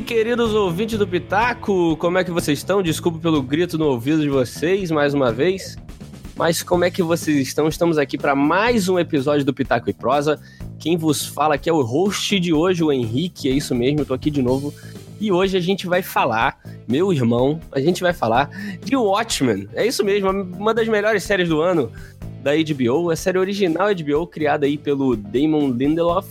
aí, queridos ouvintes do Pitaco, como é que vocês estão? Desculpa pelo grito no ouvido de vocês mais uma vez. Mas como é que vocês estão? Estamos aqui para mais um episódio do Pitaco e Prosa. Quem vos fala aqui é o host de hoje, o Henrique, é isso mesmo, eu tô aqui de novo. E hoje a gente vai falar, meu irmão, a gente vai falar de Watchmen. É isso mesmo, uma das melhores séries do ano da HBO, a série original HBO, criada aí pelo Damon Lindelof,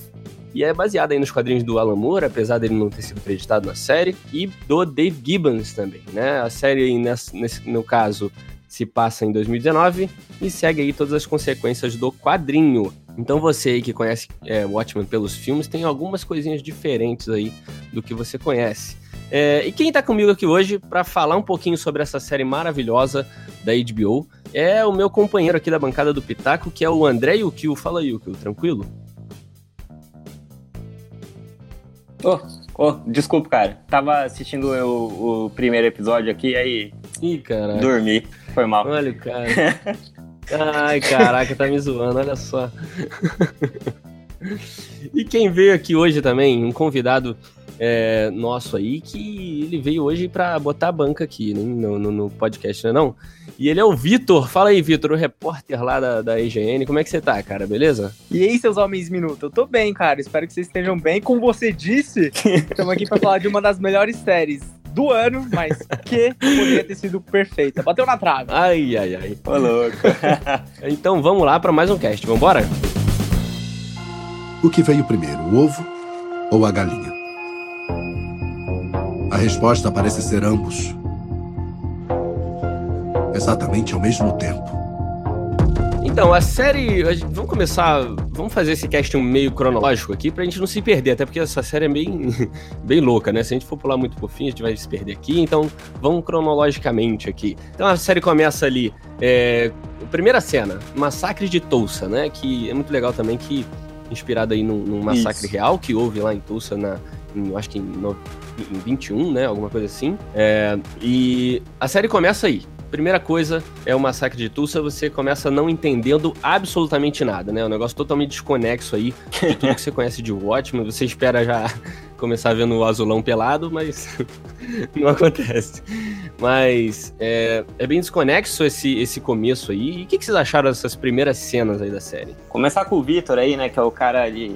e é baseada aí nos quadrinhos do Alan Moore, apesar dele não ter sido acreditado na série, e do Dave Gibbons também, né? A série nesse, nesse, no caso, se passa em 2019 e segue aí todas as consequências do quadrinho. Então você aí que conhece é, Watchmen pelos filmes tem algumas coisinhas diferentes aí do que você conhece. É, e quem tá comigo aqui hoje para falar um pouquinho sobre essa série maravilhosa da HBO é o meu companheiro aqui da bancada do Pitaco, que é o André Yukio. Fala Yukio, tranquilo? Oh, oh, desculpa, cara. Tava assistindo o, o primeiro episódio aqui, aí. Ih, caralho. Dormi. Foi mal. Olha o cara. Ai, caraca, tá me zoando, olha só. E quem veio aqui hoje também, um convidado é, nosso aí, que ele veio hoje para botar a banca aqui né, no, no, no, podcast, não é não? E ele é o Vitor. Fala aí, Vitor, o repórter lá da, da EGN. Como é que você tá, cara? Beleza? E aí, seus homens minuto? Eu tô bem, cara. Espero que vocês estejam bem. Como você disse, estamos aqui para falar de uma das melhores séries do ano, mas que poderia ter sido perfeita. Bateu na trave. Ai, ai, ai. Ô, louco. então vamos lá para mais um cast. Vambora? O que veio primeiro, o ovo ou a galinha? A resposta parece ser ambos. Exatamente ao mesmo tempo. Então, a série. Vamos começar. Vamos fazer esse cast meio cronológico aqui pra gente não se perder, até porque essa série é bem, bem louca, né? Se a gente for pular muito por fim, a gente vai se perder aqui. Então, vamos cronologicamente aqui. Então, a série começa ali. É, primeira cena, Massacre de Tulsa, né? Que é muito legal também, que inspirado aí num, num massacre Isso. real que houve lá em Tulsa, na, em, acho que em, no, em 21, né? Alguma coisa assim. É, e a série começa aí. Primeira coisa é o massacre de Tulsa, você começa não entendendo absolutamente nada, né? Um negócio totalmente desconexo aí de tudo que você conhece de Watchmen. Você espera já começar vendo o azulão pelado, mas não acontece. Mas é, é, bem desconexo esse, esse começo aí. E o que, que vocês acharam dessas primeiras cenas aí da série? Começar com o Vitor aí, né? Que é o cara de.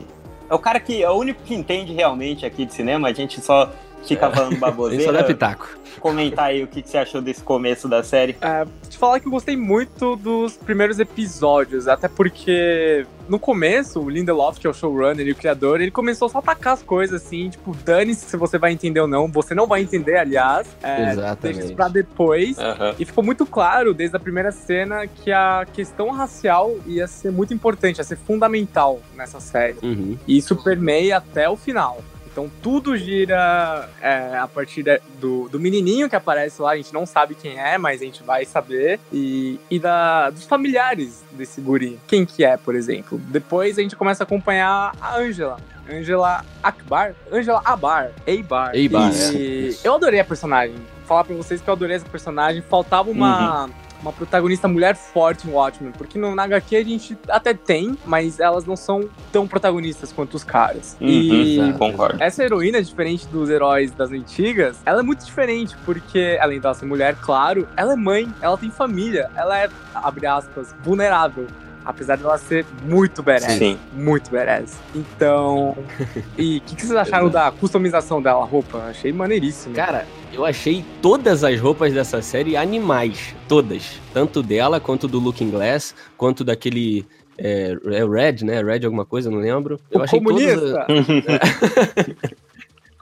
É o cara que é o único que entende realmente aqui de cinema. A gente só fica falando baboseira. Isso é pitaco. Comentar aí o que, você achou desse começo da série. É, te falar que eu gostei muito dos primeiros episódios, até porque no começo, o Lindelof, que é o showrunner e o criador, ele começou só a atacar as coisas assim, tipo, dane-se se você vai entender ou não. Você não vai entender, aliás. É, Exatamente. Deixa isso pra depois. Uhum. E ficou muito claro, desde a primeira cena, que a questão racial ia ser muito importante, ia ser fundamental nessa série. Uhum. E isso permeia até o final. Então tudo gira é, a partir de, do, do menininho que aparece lá, a gente não sabe quem é, mas a gente vai saber. E, e da, dos familiares desse guri. Quem que é, por exemplo. Depois a gente começa a acompanhar a Angela. Angela Akbar? Angela Abar. Eibar. Eibar, e é. Eu adorei a personagem. Falar pra vocês que eu adorei essa personagem. Faltava uma... Uhum uma protagonista mulher forte em Watchmen, porque no HQ a gente até tem, mas elas não são tão protagonistas quanto os caras. Uhum, e concordo. essa heroína, diferente dos heróis das antigas, ela é muito diferente, porque além dela ser mulher, claro, ela é mãe, ela tem família, ela é, abre aspas, vulnerável. Apesar de ela ser muito badass. Sim. Muito badass. Então. e o que, que, vocês acharam da customização dela, roupa? Achei maneiríssimo. Cara, eu achei todas as roupas dessa série animais. Todas. Tanto dela, quanto do Looking Glass, quanto daquele. É, é Red, né? Red alguma coisa, não lembro. Eu o achei comunista. todas.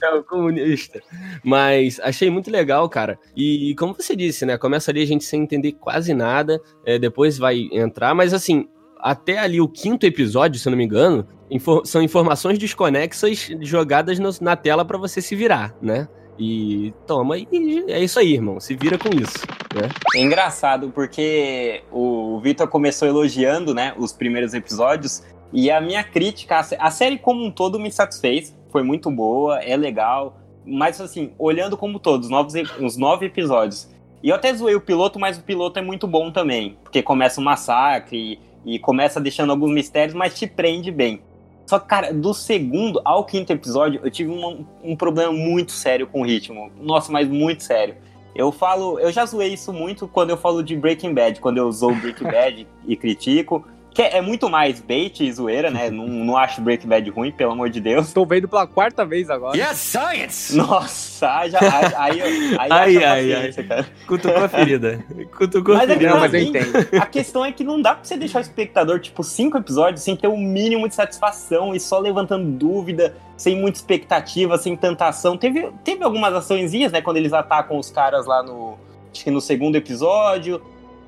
É o comunista. Mas achei muito legal, cara. E como você disse, né? Começa ali a gente sem entender quase nada, é, depois vai entrar, mas assim, até ali o quinto episódio, se eu não me engano, infor são informações desconexas jogadas no, na tela para você se virar, né? E toma, e é isso aí, irmão. Se vira com isso. Né? É engraçado, porque o Vitor começou elogiando, né, os primeiros episódios, e a minha crítica, a série como um todo me satisfez foi muito boa, é legal. Mas assim, olhando como todos, novos, os nove episódios. E eu até zoei o piloto, mas o piloto é muito bom também. Porque começa um massacre e, e começa deixando alguns mistérios, mas te prende bem. Só que, cara, do segundo ao quinto episódio, eu tive um, um problema muito sério com o ritmo. Nossa, mas muito sério. Eu falo, eu já zoei isso muito quando eu falo de Breaking Bad, quando eu zoo Breaking Bad e critico. Que é muito mais bait e zoeira, né? não, não acho Breaking Bad ruim, pelo amor de Deus. Tô vendo pela quarta vez agora. Yes, science! Nossa, já, aí, aí, aí, ai, ai, ai. Cara. Cutucou a ferida. Cutucou mas a ferida. É não, mas eu entendo. A questão é que não dá pra você deixar o espectador, tipo, cinco episódios sem ter o um mínimo de satisfação e só levantando dúvida, sem muita expectativa, sem tanta ação. Teve, teve algumas açõezinhas, né? Quando eles atacam os caras lá no. Acho que no segundo episódio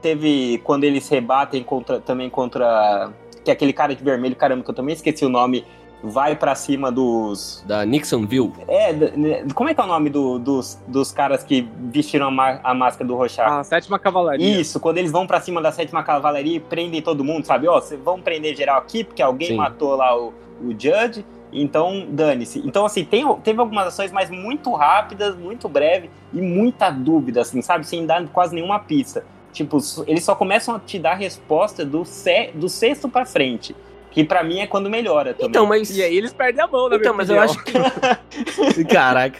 teve quando eles rebatem contra, também contra. Que é aquele cara de vermelho, caramba, que eu também esqueci o nome. Vai para cima dos. Da Nixonville. É, né, como é que é o nome do, dos, dos caras que vestiram a, a máscara do Rorschach? A sétima cavalaria. Isso, quando eles vão para cima da sétima cavalaria e prendem todo mundo, sabe? Ó, vocês vão prender geral aqui porque alguém Sim. matou lá o, o Judge. Então, dane-se. Então, assim, tem, teve algumas ações, mas muito rápidas, muito breve e muita dúvida, assim, sabe? Sem dar quase nenhuma pista. Tipo, eles só começam a te dar resposta do, se, do sexto para frente. Que para mim é quando melhora também. Então, mas. E aí eles perdem a mão, né? Então, mas eu acho que. Caraca.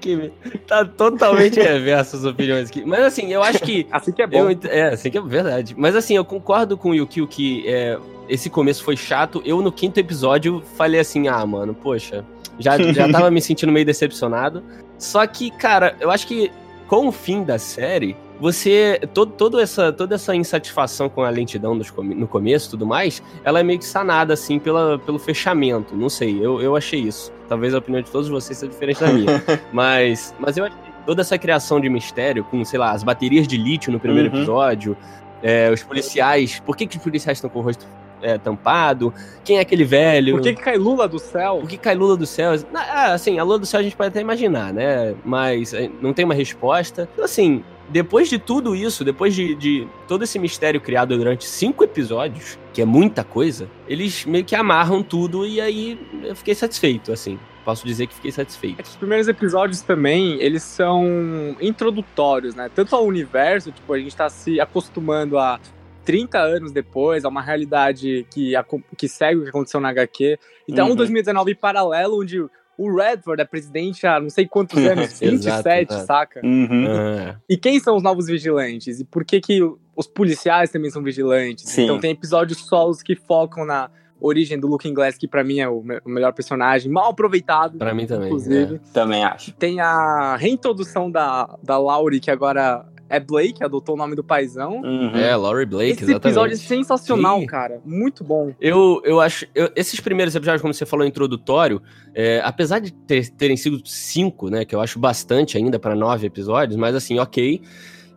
Que... Tá totalmente reverso as opiniões aqui. Mas assim, eu acho que. assim que é bom. Eu... É, assim que é verdade. Mas assim, eu concordo com o Yukio que é, esse começo foi chato. Eu, no quinto episódio, falei assim: ah, mano, poxa. Já, já tava me sentindo meio decepcionado. Só que, cara, eu acho que com o fim da série, você. Todo, todo essa, toda essa insatisfação com a lentidão no começo e tudo mais, ela é meio que sanada, assim, pela, pelo fechamento. Não sei, eu, eu achei isso. Talvez a opinião de todos vocês seja diferente da minha. mas, mas eu achei toda essa criação de mistério, com, sei lá, as baterias de lítio no primeiro uhum. episódio, é, os policiais. Por que, que os policiais estão com o rosto é, tampado? Quem é aquele velho? Por que, que cai Lula do céu? Por que cai Lula do céu? Ah, assim, a Lula do céu a gente pode até imaginar, né? Mas é, não tem uma resposta. Então, assim, depois de tudo isso, depois de, de, todo esse mistério criado durante cinco episódios, que é muita coisa, eles meio que amarram tudo e aí eu fiquei satisfeito, assim. Posso dizer que fiquei satisfeito. É os primeiros episódios também, eles são introdutórios, né? Tanto ao universo, tipo, a gente tá se acostumando a 30 anos depois, a uma realidade que, que segue o que aconteceu na HQ. Então, uhum. um 2019 paralelo, onde o Redford é presidente há não sei quantos anos, 27, exato, saca? Uhum. É. E quem são os novos vigilantes? E por que que os policiais também são vigilantes? Sim. Então tem episódios solos que focam na origem do Looking Glass, que para mim é o, me o, melhor personagem, mal aproveitado. Para mim também. Inclusive. É. Também acho. Tem a reintrodução da, da Laurie, que agora é Blake, adotou o nome do paizão. Uhum. É, Laurie Blake, Esse exatamente. episódio é sensacional, Sim. cara. Muito bom. Eu, eu acho. Eu, esses primeiros episódios, como você falou, introdutório, é, apesar de ter, terem sido cinco, né? Que eu acho bastante ainda para nove episódios, mas assim, ok.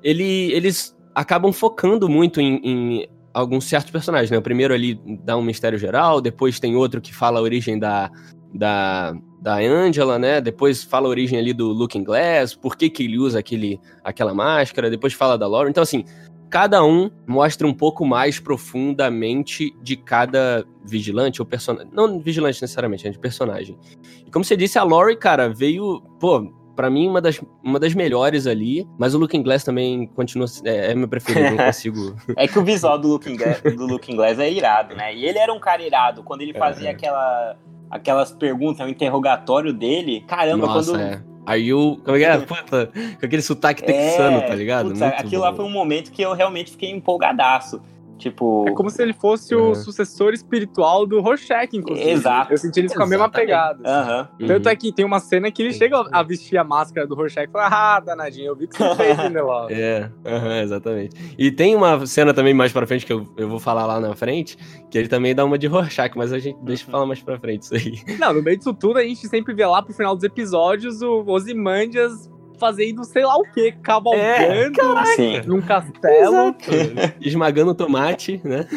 Ele, eles acabam focando muito em, em alguns certos personagens, né? O primeiro ali dá um mistério geral, depois tem outro que fala a origem da, da, da Angela, né? Depois fala a origem ali do Looking Glass, por que, que ele usa aquele, aquela máscara, depois fala da Lauren. Então, assim, cada um mostra um pouco mais profundamente de cada vigilante ou personagem. Não vigilante necessariamente, é de personagem. E como você disse, a Laurie, cara, veio. Pô, para mim, uma das, uma das melhores ali, mas o Looking Glass também continua. É, é meu preferido, não consigo. é que o visual do Looking, Glass, do Looking Glass é irado, né? E ele era um cara irado. Quando ele fazia é. aquela aquelas perguntas, o interrogatório dele, caramba, Nossa, quando. É. Aí eu. Como é que é? Puta, com aquele sotaque texano, é, tá ligado? Putz, aquilo bom. lá foi um momento que eu realmente fiquei empolgadaço. Tipo. É como se ele fosse uhum. o sucessor espiritual do Rorschach, inclusive. Exato. Eu senti eles com a mesma pegada. Uhum. Tanto é que tem uma cena que ele chega a vestir a máscara do Rorschach e fala: Ah, danadinho, eu vi que você fez, né, É, uhum, exatamente. E tem uma cena também mais pra frente que eu, eu vou falar lá na frente, que ele também dá uma de Rorschach, mas a gente deixa eu falar mais pra frente isso aí. Não, no meio disso tudo, a gente sempre vê lá pro final dos episódios o Ozymandias fazendo sei lá o que, cavalgando é, num castelo. Esmagando tomate, né?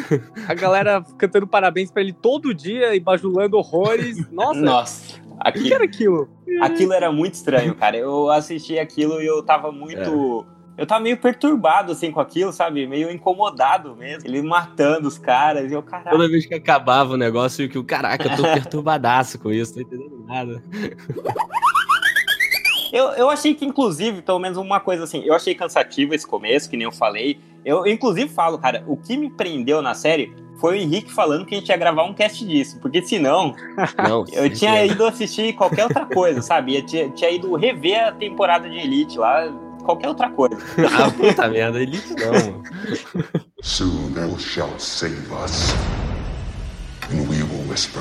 A galera cantando parabéns pra ele todo dia e bajulando horrores. Nossa. Nossa. Aqui, o que era aquilo? Aquilo era muito estranho, cara. Eu assisti aquilo e eu tava muito. É. Eu tava meio perturbado, assim, com aquilo, sabe? Meio incomodado mesmo. Ele matando os caras e eu, caraca. Toda vez que acabava o negócio, que o caraca, eu tô perturbadaço com isso, não tô entendendo nada. Eu, eu achei que, inclusive, pelo menos uma coisa assim, eu achei cansativo esse começo, que nem eu falei. Eu, inclusive, falo, cara, o que me prendeu na série foi o Henrique falando que a gente ia gravar um cast disso, porque senão não, eu tinha é. ido assistir qualquer outra coisa, sabe? Eu tinha, tinha ido rever a temporada de Elite lá, qualquer outra coisa. ah, puta merda, Elite não. Soon thou shalt save us, and we will whisper.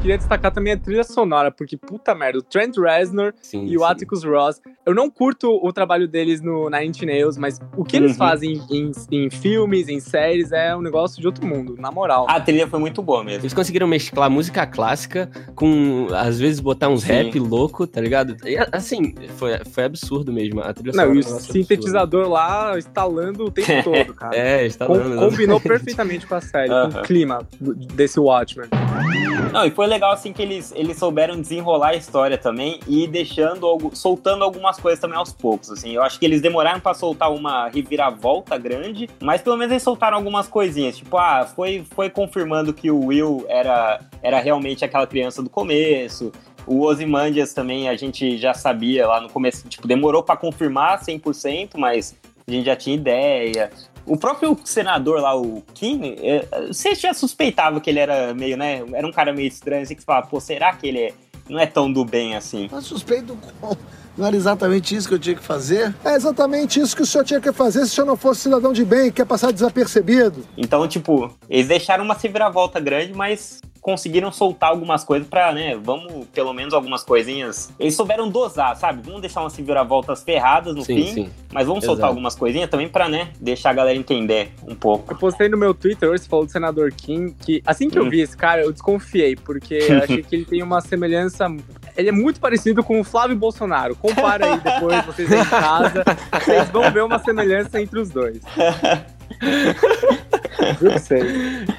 Queria destacar também a trilha sonora, porque puta merda, o Trent Reznor sim, e o sim. Atticus Ross, eu não curto o trabalho deles no Nine Inch Nails, mas o que uhum. eles fazem em, em, filmes, em séries, é um negócio de outro mundo, na moral. A trilha foi muito boa mesmo. Eles conseguiram mesclar música clássica com, às vezes, botar uns sim. rap louco, tá ligado? E, assim, foi, foi absurdo mesmo. A trilha não, e o sintetizador absurdo. lá instalando o tempo todo, cara. É, instalando. Com, combinou perfeitamente com a série, com o clima desse Watchmen. Não, e foi legal assim que eles, eles souberam desenrolar a história também e deixando soltando algumas coisas também aos poucos, assim. Eu acho que eles demoraram para soltar uma reviravolta grande, mas pelo menos eles soltaram algumas coisinhas, tipo, ah, foi foi confirmando que o Will era era realmente aquela criança do começo. O Ozymandias também a gente já sabia lá no começo, tipo, demorou para confirmar 100%, mas a gente já tinha ideia. O próprio senador lá, o Kim, é, você já suspeitava que ele era meio, né? Era um cara meio estranho, assim, que você fala, pô, será que ele é, não é tão do bem assim? Eu suspeito não era exatamente isso que eu tinha que fazer? É exatamente isso que o senhor tinha que fazer se o senhor não fosse cidadão de bem e quer passar desapercebido. Então, tipo, eles deixaram uma reviravolta grande, mas conseguiram soltar algumas coisas para, né, vamos pelo menos algumas coisinhas. Eles souberam dosar, sabe? Vamos deixar umas reviravoltas ferradas no sim, fim, sim. mas vamos Exato. soltar algumas coisinhas também para, né, deixar a galera entender um pouco. Eu postei no meu Twitter hoje, você falou do senador Kim, que assim que hum. eu vi esse cara, eu desconfiei, porque eu achei que ele tem uma semelhança ele é muito parecido com o Flávio Bolsonaro. Compara aí depois, vocês em casa. Vocês vão ver uma semelhança entre os dois. Eu sei.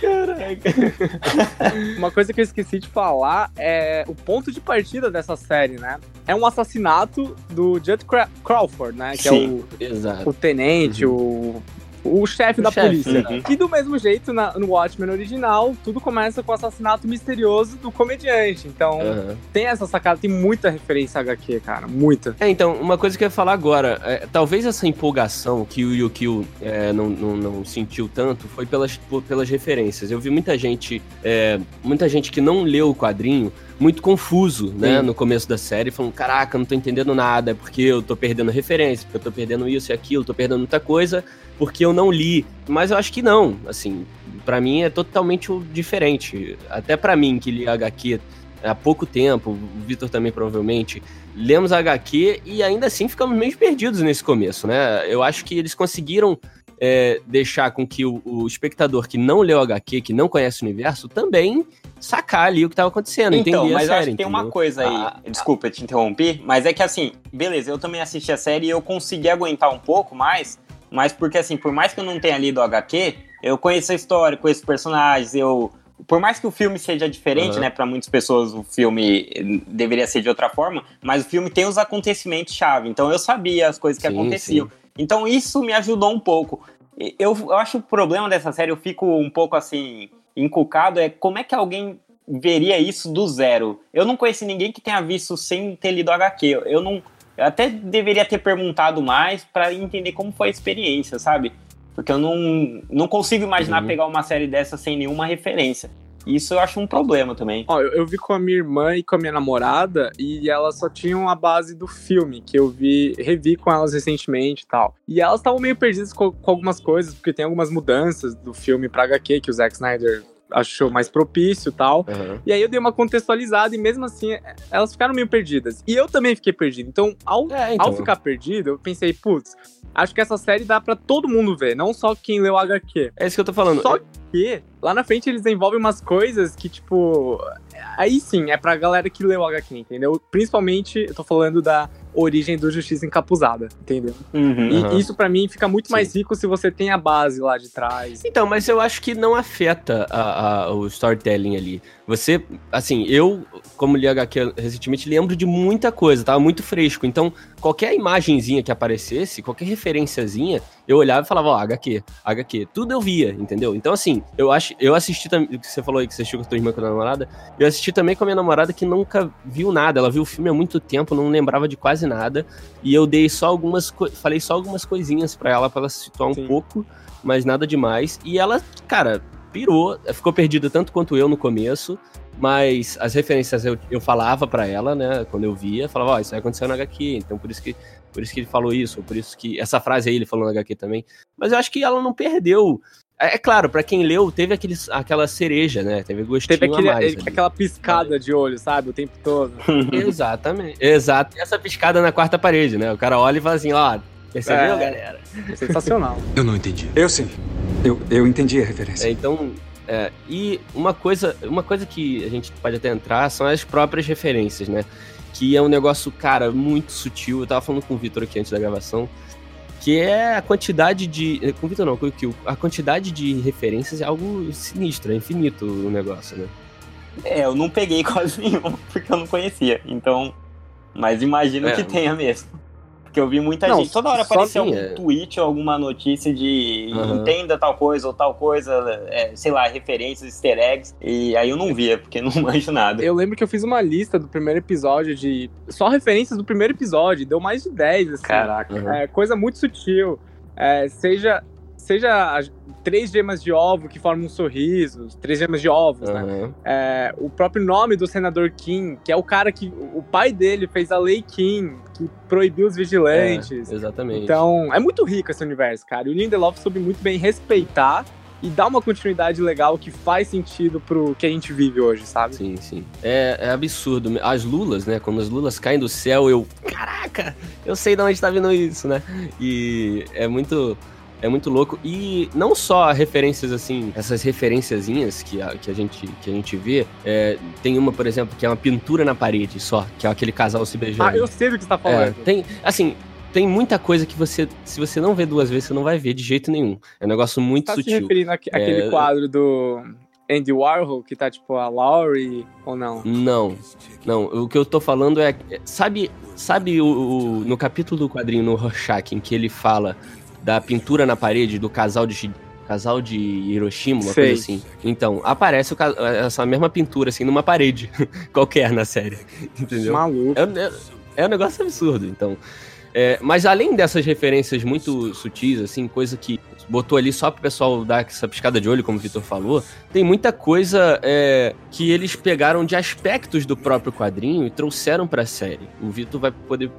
Caraca. Uma coisa que eu esqueci de falar é o ponto de partida dessa série, né? É um assassinato do Judd Crawford, né? Que Sim, é o, exato. o tenente, uhum. o o chefe da chef, polícia. Uhum. E do mesmo jeito, na, no Watchmen original, tudo começa com o assassinato misterioso do comediante. Então, uhum. tem essa sacada, tem muita referência a HQ, cara, muita. É, então, uma coisa que eu ia falar agora, é, talvez essa empolgação que o Yukio é, não, não, não, sentiu tanto foi pelas, pelas referências. Eu vi muita gente, é, muita gente que não leu o quadrinho muito confuso, né, Sim. no começo da série, falando, caraca, não tô entendendo nada, é porque eu tô perdendo referência, porque eu tô perdendo isso e aquilo, tô perdendo muita coisa, porque eu não li. Mas eu acho que não, assim, para mim é totalmente diferente. Até para mim, que li HQ há pouco tempo, o Vitor também provavelmente, lemos a HQ e ainda assim ficamos meio perdidos nesse começo, né? Eu acho que eles conseguiram é, deixar com que o, o, espectador que não leu HQ, que não conhece o universo, também sacar ali o que estava acontecendo, então, entender mas série, acho que tem uma coisa aí, ah, desculpa te interromper, mas é que assim, beleza, eu também assisti a série e eu consegui aguentar um pouco mais, mas porque assim, por mais que eu não tenha lido o HQ, eu conheço a história, conheço os personagens, eu por mais que o filme seja diferente, uhum. né, para muitas pessoas o filme deveria ser de outra forma, mas o filme tem os acontecimentos chave, então eu sabia as coisas que sim, aconteciam. Sim. Então isso me ajudou um pouco. Eu, eu acho o problema dessa série, eu fico um pouco assim encucado é como é que alguém veria isso do zero. Eu não conheci ninguém que tenha visto sem ter lido HQ. Eu não. Eu até deveria ter perguntado mais para entender como foi a experiência, sabe? Porque eu não, não consigo imaginar uhum. pegar uma série dessa sem nenhuma referência. Isso eu acho um problema também. Ó, eu, eu, vi com a minha irmã e com a minha namorada e elas só tinham a base do filme, que eu vi, revi com elas recentemente e tal. E elas estavam meio perdidas com, com, algumas coisas, porque tem algumas mudanças do filme pra HQ que o Zack Snyder achou mais propício e tal. Uhum. E aí eu dei uma contextualizada e mesmo assim elas ficaram meio perdidas. E eu também fiquei perdido. Então, ao, é, então. ao ficar perdido, eu pensei, putz, acho que essa série dá para todo mundo ver, não só quem leu HQ. É isso que eu tô falando. Só que lá na frente eles desenvolvem umas coisas que, tipo. Aí sim, é pra galera que leu HQ, entendeu? Principalmente, eu tô falando da origem do Justiça Encapuzada, entendeu? Uhum, e uhum. isso para mim fica muito Sim. mais rico se você tem a base lá de trás. Então, mas eu acho que não afeta a, a, o storytelling ali. Você, assim, eu, como li HQ recentemente, lembro de muita coisa, tava muito fresco. Então, qualquer imagenzinha que aparecesse, qualquer referenciazinha, eu olhava e falava, ó, oh, HQ, HQ. Tudo eu via, entendeu? Então, assim, eu acho, eu assisti também, que você falou aí que você assistiu com a tua irmã com a namorada, eu assisti também com a minha namorada que nunca viu nada. Ela viu o filme há muito tempo, não lembrava de quase quase nada. E eu dei só algumas. Falei só algumas coisinhas para ela, para ela se situar um Sim. pouco, mas nada demais. E ela, cara, pirou, ficou perdida tanto quanto eu no começo. Mas as referências eu, eu falava para ela, né? Quando eu via, falava, ó, oh, isso vai acontecer no HQ, então por isso que por isso que ele falou isso, por isso que essa frase aí ele falou no HQ também. Mas eu acho que ela não perdeu é, é claro, para quem leu, teve aquele, aquela cereja, né? Teve gostinho teve aquele, a mais. Aquela piscada de olho, sabe? O tempo todo. Exatamente. Exato. E essa piscada na quarta parede, né? O cara olha e fala assim, ó, percebeu, é, galera? Sensacional. eu não entendi. Eu sim. Eu, eu entendi a referência. É, então, é, e uma coisa, uma coisa que a gente pode até entrar são as próprias referências, né? Que é um negócio, cara, muito sutil. Eu tava falando com o Vitor aqui antes da gravação que é a quantidade de. Com Vitor não, o A quantidade de referências é algo sinistro, é infinito o negócio, né? É, eu não peguei quase nenhum, porque eu não conhecia. Então. Mas imagino é, que tenha mesmo. Porque eu vi muita não, gente. Toda hora aparecia algum é... tweet ou alguma notícia de uhum. entenda tal coisa ou tal coisa, é, sei lá, referências, easter eggs. E aí eu não via, porque não manjo nada. Eu lembro que eu fiz uma lista do primeiro episódio de. Só referências do primeiro episódio. Deu mais de 10, assim. Caraca. Uhum. É, coisa muito sutil. É, seja seja três gemas de ovo que formam um sorriso, três gemas de ovos, uhum. né? É, o próprio nome do senador Kim, que é o cara que. O pai dele fez a lei Kim, que proibiu os vigilantes. É, exatamente. Então, é muito rico esse universo, cara. E o Lindelof soube muito bem respeitar e dar uma continuidade legal que faz sentido pro que a gente vive hoje, sabe? Sim, sim. É, é, absurdo. As lulas, né? Quando as lulas caem do céu, eu. Caraca! Eu sei de onde tá vindo isso, né? E é muito. É muito louco. E não só referências assim, essas referenciazinhas que a, que a, gente, que a gente vê. É, tem uma, por exemplo, que é uma pintura na parede só, que é aquele casal se beijando. Ah, eu sei do que você tá falando. É, tem, assim, tem muita coisa que você, se você não vê duas vezes, você não vai ver de jeito nenhum. É um negócio muito tá sutil. Tá se referindo àquele é... quadro do Andy Warhol, que tá tipo a Laurie, ou não? Não, não. O que eu tô falando é, sabe, sabe o, o no capítulo do quadrinho no Rorschach, em que ele fala da pintura na parede do casal de casal de Hiroshima, uma Sei. coisa assim. Então, aparece essa mesma pintura, assim, numa parede qualquer na série. Entendeu? Maluco. É, é, é um negócio absurdo, então. É, mas além dessas referências muito sutis, assim, coisa que botou ali só pro pessoal dar essa piscada de olho, como o Vitor falou, tem muita coisa é, que eles pegaram de aspectos do próprio quadrinho e trouxeram pra série. O Vitor vai poder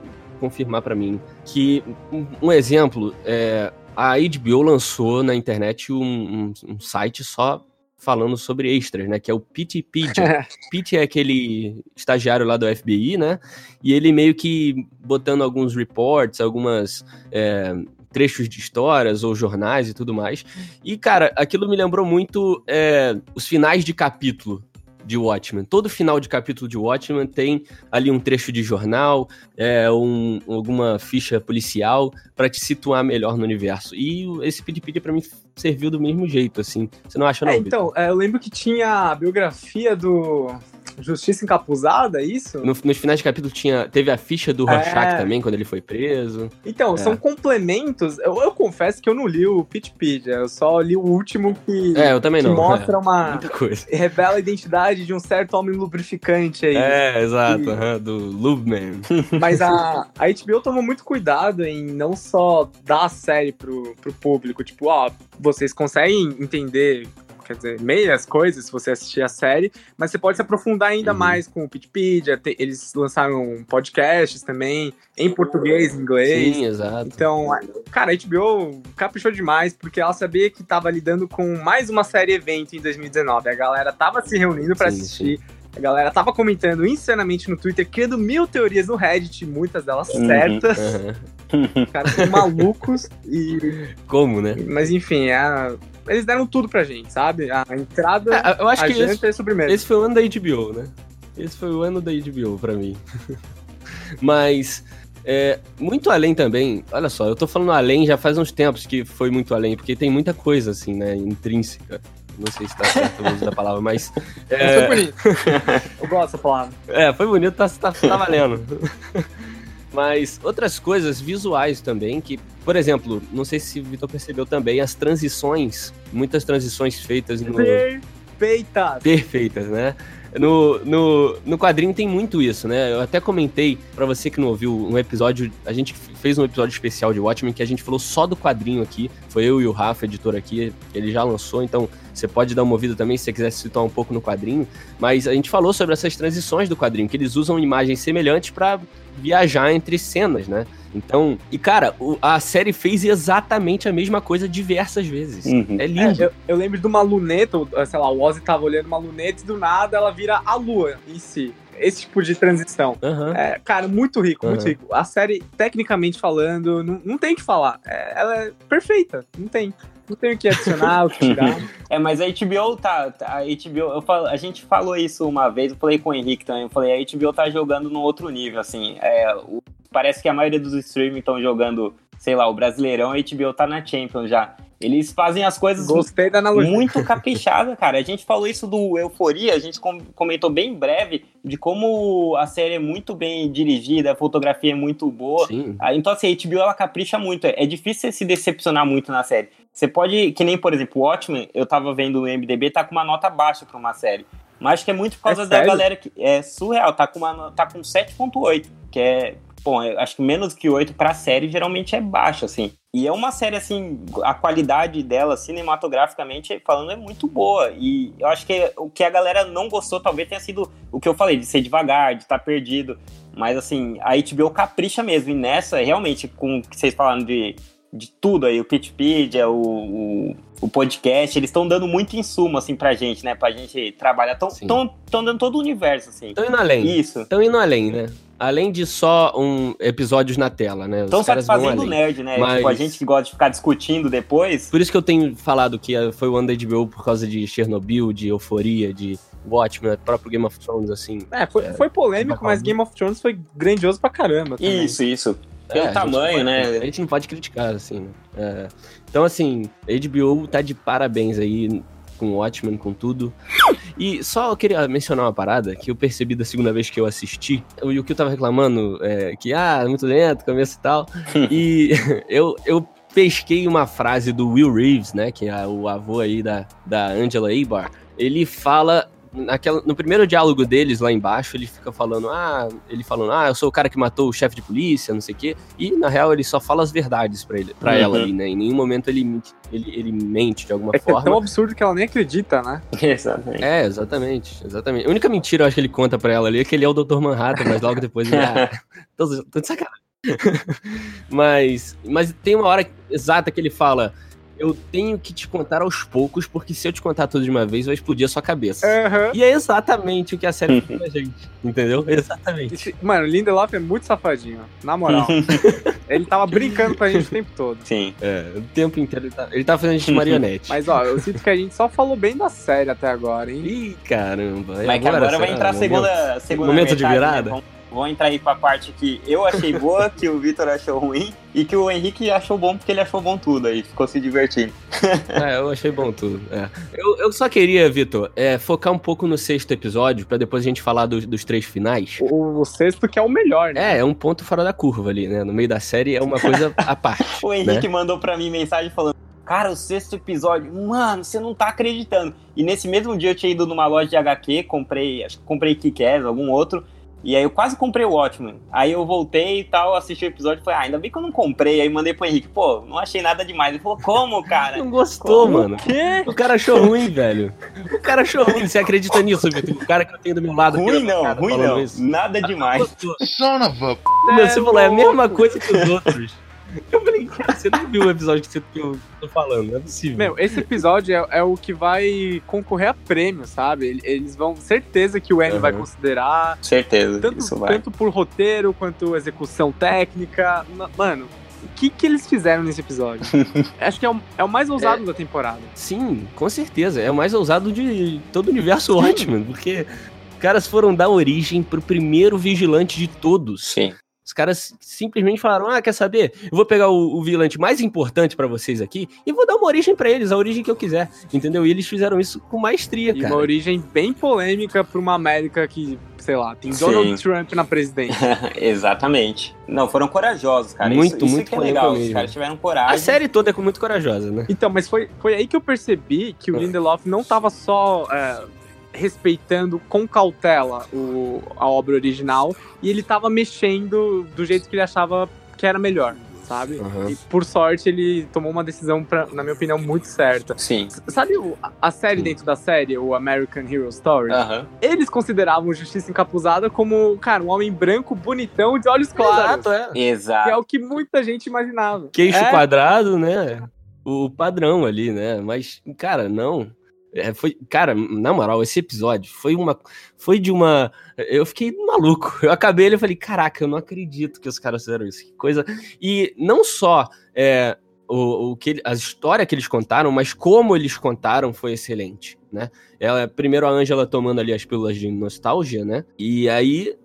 confirmar para mim que um, um exemplo é a HBO lançou na internet um, um, um, site só falando sobre extras, né? Que é o Pitpedia. Pete é aquele estagiário lá do FBI, né? E ele meio que botando alguns reports, algumas é, trechos de histórias ou jornais e tudo mais. E, cara, aquilo me lembrou muito é, os finais de capítulo de Watchmen. Todo final de capítulo de Watchmen tem ali um trecho de jornal, é, um, alguma ficha policial para te situar melhor no universo. E esse Wikipedia para mim serviu do mesmo jeito, assim. Você não acha não? É, então, é, eu lembro que tinha a biografia do Justiça Encapuzada, é isso? No, nos finais de capítulo tinha, teve a ficha do Rorschach é... também, quando ele foi preso. Então, é. são complementos. Eu, eu, confesso que eu não li o Pitpedia, eu só li o último que, é, eu também que não. mostra uma. Muita coisa. Revela a identidade de um certo homem lubrificante aí. É, exato, e... do Lubeman. Mas a, a HBO tomou muito cuidado em não só dar a série pro, pro público, tipo, ó, vocês conseguem entender quer dizer, meias coisas se você assistir a série, mas você pode se aprofundar ainda uhum. mais com o Pitpedia, eles lançaram podcasts também, em português, em inglês. Sim, exato. Então, cara, a HBO caprichou demais, porque ela sabia que tava lidando com mais uma série evento em 2019, a galera tava se reunindo para assistir, sim. A galera tava comentando insanamente no Twitter, criando mil teorias no Reddit, muitas delas uhum, certas. Uhum. Caras são malucos e. Como, né? Mas enfim, é eles deram tudo pra gente, sabe? A entrada, é, eu acho a que janta esse, e a sobremesa. Esse foi o ano da HBO, né? Esse foi o ano da HBO pra mim. Mas, é, muito além também, olha só, eu tô falando além já faz uns tempos que foi muito além, porque tem muita coisa, assim, né, intrínseca. Não sei se tá certo o uso da palavra, mas. É... Foi bonito. eu gosto dessa palavra. É, foi bonito, tá, tá, tá valendo. Mas outras coisas visuais também, que, por exemplo, não sei se o Vitor percebeu também, as transições, muitas transições feitas no. Perfeitas! Perfeitas, né? No, no, no quadrinho tem muito isso, né? Eu até comentei para você que não ouviu um episódio. A gente fez um episódio especial de Watchmen que a gente falou só do quadrinho aqui. Foi eu e o Rafa, editor aqui, ele já lançou, então você pode dar uma ouvida também se você quiser se situar um pouco no quadrinho. Mas a gente falou sobre essas transições do quadrinho, que eles usam imagens semelhantes para viajar entre cenas, né? Então, e cara, a série fez exatamente a mesma coisa diversas vezes. Uhum. É lindo. É, eu, eu, lembro de uma luneta, sei lá, o Ozzy tava olhando uma luneta e do nada ela vira a lua em si. Esse tipo de transição. Uhum. É, cara, muito rico, uhum. muito rico. A série, tecnicamente falando, não, não tem o que falar. É, ela é perfeita, não tem. Não tem o que adicionar, o que tirar. É, mas a HBO tá. tá a HBO, eu falo, a gente falou isso uma vez, eu falei com o Henrique também. Eu falei, a HBO tá jogando no outro nível, assim. É, o, parece que a maioria dos streaming estão jogando, sei lá, o Brasileirão, a HBO tá na Champions já. Eles fazem as coisas muito caprichada, cara. A gente falou isso do Euforia, a gente comentou bem breve de como a série é muito bem dirigida, a fotografia é muito boa. Sim. Ah, então, assim, a HBO ela capricha muito. É difícil se decepcionar muito na série. Você pode, que nem, por exemplo, o Watchmen, eu tava vendo o MDB, tá com uma nota baixa pra uma série. Mas acho que é muito por causa é da sério? galera que. É surreal, tá com, uma, tá com 7,8, que é. Bom, acho que menos que 8 pra série geralmente é baixo, assim. E é uma série, assim, a qualidade dela, cinematograficamente falando, é muito boa. E eu acho que o que a galera não gostou talvez tenha sido o que eu falei, de ser devagar, de estar tá perdido. Mas, assim, a HBO capricha mesmo. E nessa, realmente, com o que vocês falaram de de tudo aí, o Pitpedia, o, o, o podcast, eles estão dando muito insumo, assim, pra gente, né? Pra gente trabalhar. Estão dando todo o universo, assim. Estão indo além. Isso. Estão indo além, né? Além de só um episódios na tela, né? Estão satisfazendo o nerd, né? Mas... Tipo, a gente que gosta de ficar discutindo depois. Por isso que eu tenho falado que foi o ano da HBO por causa de Chernobyl, de Euforia, de Watchmen, próprio Game of Thrones, assim. É, foi, é, foi polêmico, mas Game of Thrones foi grandioso pra caramba. Também. Isso, isso. Pelo é, tamanho, pode, né? A gente não pode criticar, assim. Né? É. Então, assim, HBO tá de parabéns aí com o Watchmen, com tudo. E só eu queria mencionar uma parada que eu percebi da segunda vez que eu assisti. E o que eu tava reclamando é que, ah, muito lento, começo e tal. e eu, eu pesquei uma frase do Will Reeves, né, que é o avô aí da, da Angela Abar. Ele fala naquela, no primeiro diálogo deles lá embaixo, ele fica falando, ah, ele falando, ah, eu sou o cara que matou o chefe de polícia, não sei o quê. E na real ele só fala as verdades para ele, para uhum. ela ali, né? Em nenhum momento ele, ele, ele mente de alguma é forma. É tão absurdo que ela nem acredita, né? exatamente. É, exatamente, exatamente. A única mentira eu acho que ele conta para ela ali é que ele é o Dr. Manhattan, mas logo depois ele ah, tô, tô de sacanagem. mas, mas tem uma hora exata que ele fala eu tenho que te contar aos poucos, porque se eu te contar tudo de uma vez, vai explodir a sua cabeça. Uhum. E é exatamente o que a série fez pra gente. Entendeu? Exatamente. Mano, o Lindelof é muito safadinho, na moral. ele tava brincando com a gente o tempo todo. Sim. É, o tempo inteiro ele tá, ele tá fazendo a gente marionete. Mas ó, eu sinto que a gente só falou bem da série até agora, hein? Ih, caramba. Mas agora, agora vai entrar a segunda, segunda momento metade, de né? virada. Né? Vou entrar aí pra parte que eu achei boa, que o Vitor achou ruim e que o Henrique achou bom porque ele achou bom tudo aí, ficou se divertindo. é, eu achei bom tudo. É. Eu, eu só queria, Vitor, é, focar um pouco no sexto episódio, para depois a gente falar do, dos três finais. O, o, sexto que é o melhor, né? É, é um ponto fora da curva ali, né? No meio da série é uma coisa à parte. o Henrique né? mandou pra mim mensagem falando. Cara, o sexto episódio, mano, você não tá acreditando. E nesse mesmo dia eu tinha ido numa loja de HQ, comprei, acho que comprei Kick-Ass, algum outro, e aí eu quase comprei o Watchmen. Aí eu voltei e tal, assisti o episódio e falei, ah, ainda bem que eu não comprei. Aí mandei pro Henrique, pô, não achei nada demais. Ele falou, como, cara? Não gostou, como? mano. O quê? O cara achou ruim, velho. O cara achou ruim. Você acredita nisso, Vitor? O cara que eu tenho do meu lado. Ruim não, ruim não. Isso. Nada demais. Son of a... Meu, você falou, é a mesma coisa que os outros. Eu falei, você não viu o episódio que, que eu tô falando, não é possível. Meu, esse episódio é, é o que vai concorrer a prêmio, sabe? Eles vão, certeza que o N uhum. vai considerar. Certeza, tanto, isso vai. Tanto por roteiro, quanto execução técnica. Mano, o que, que eles fizeram nesse episódio? Acho que é o, é o mais ousado é, da temporada. Sim, com certeza. É o mais ousado de todo o universo ótimo, porque os caras foram dar origem pro primeiro vigilante de todos. Sim. Os caras simplesmente falaram: Ah, quer saber? Eu vou pegar o, o vilante mais importante para vocês aqui e vou dar uma origem para eles, a origem que eu quiser. Entendeu? E eles fizeram isso com maestria, e cara. Uma origem bem polêmica pra uma América que, sei lá, tem Sim. Donald Trump na presidência. Exatamente. Não, foram corajosos, cara. Muito, isso, muito isso é legal. Mesmo. Os caras tiveram coragem. A série toda é muito corajosa, né? Então, mas foi, foi aí que eu percebi que o Lindelof não tava só. É respeitando com cautela o, a obra original e ele tava mexendo do jeito que ele achava que era melhor sabe? Uhum. E por sorte ele tomou uma decisão, pra, na minha opinião, muito certa. Sim. Sabe o, a série Sim. dentro da série, o American Hero Story? Uhum. Eles consideravam Justiça Encapuzada como, cara, um homem branco, bonitão, de olhos claros. Exato, é. Exato. Que é o que muita gente imaginava. Queixo é. quadrado, né? O padrão ali, né? Mas, cara, não. É, foi, cara, na moral, esse episódio foi uma. Foi de uma. Eu fiquei maluco. Eu acabei ele e falei, caraca, eu não acredito que os caras fizeram isso. Que coisa. E não só é, o, o que a história que eles contaram, mas como eles contaram foi excelente, né? Ela, primeiro a Angela tomando ali as pílulas de nostalgia, né? E aí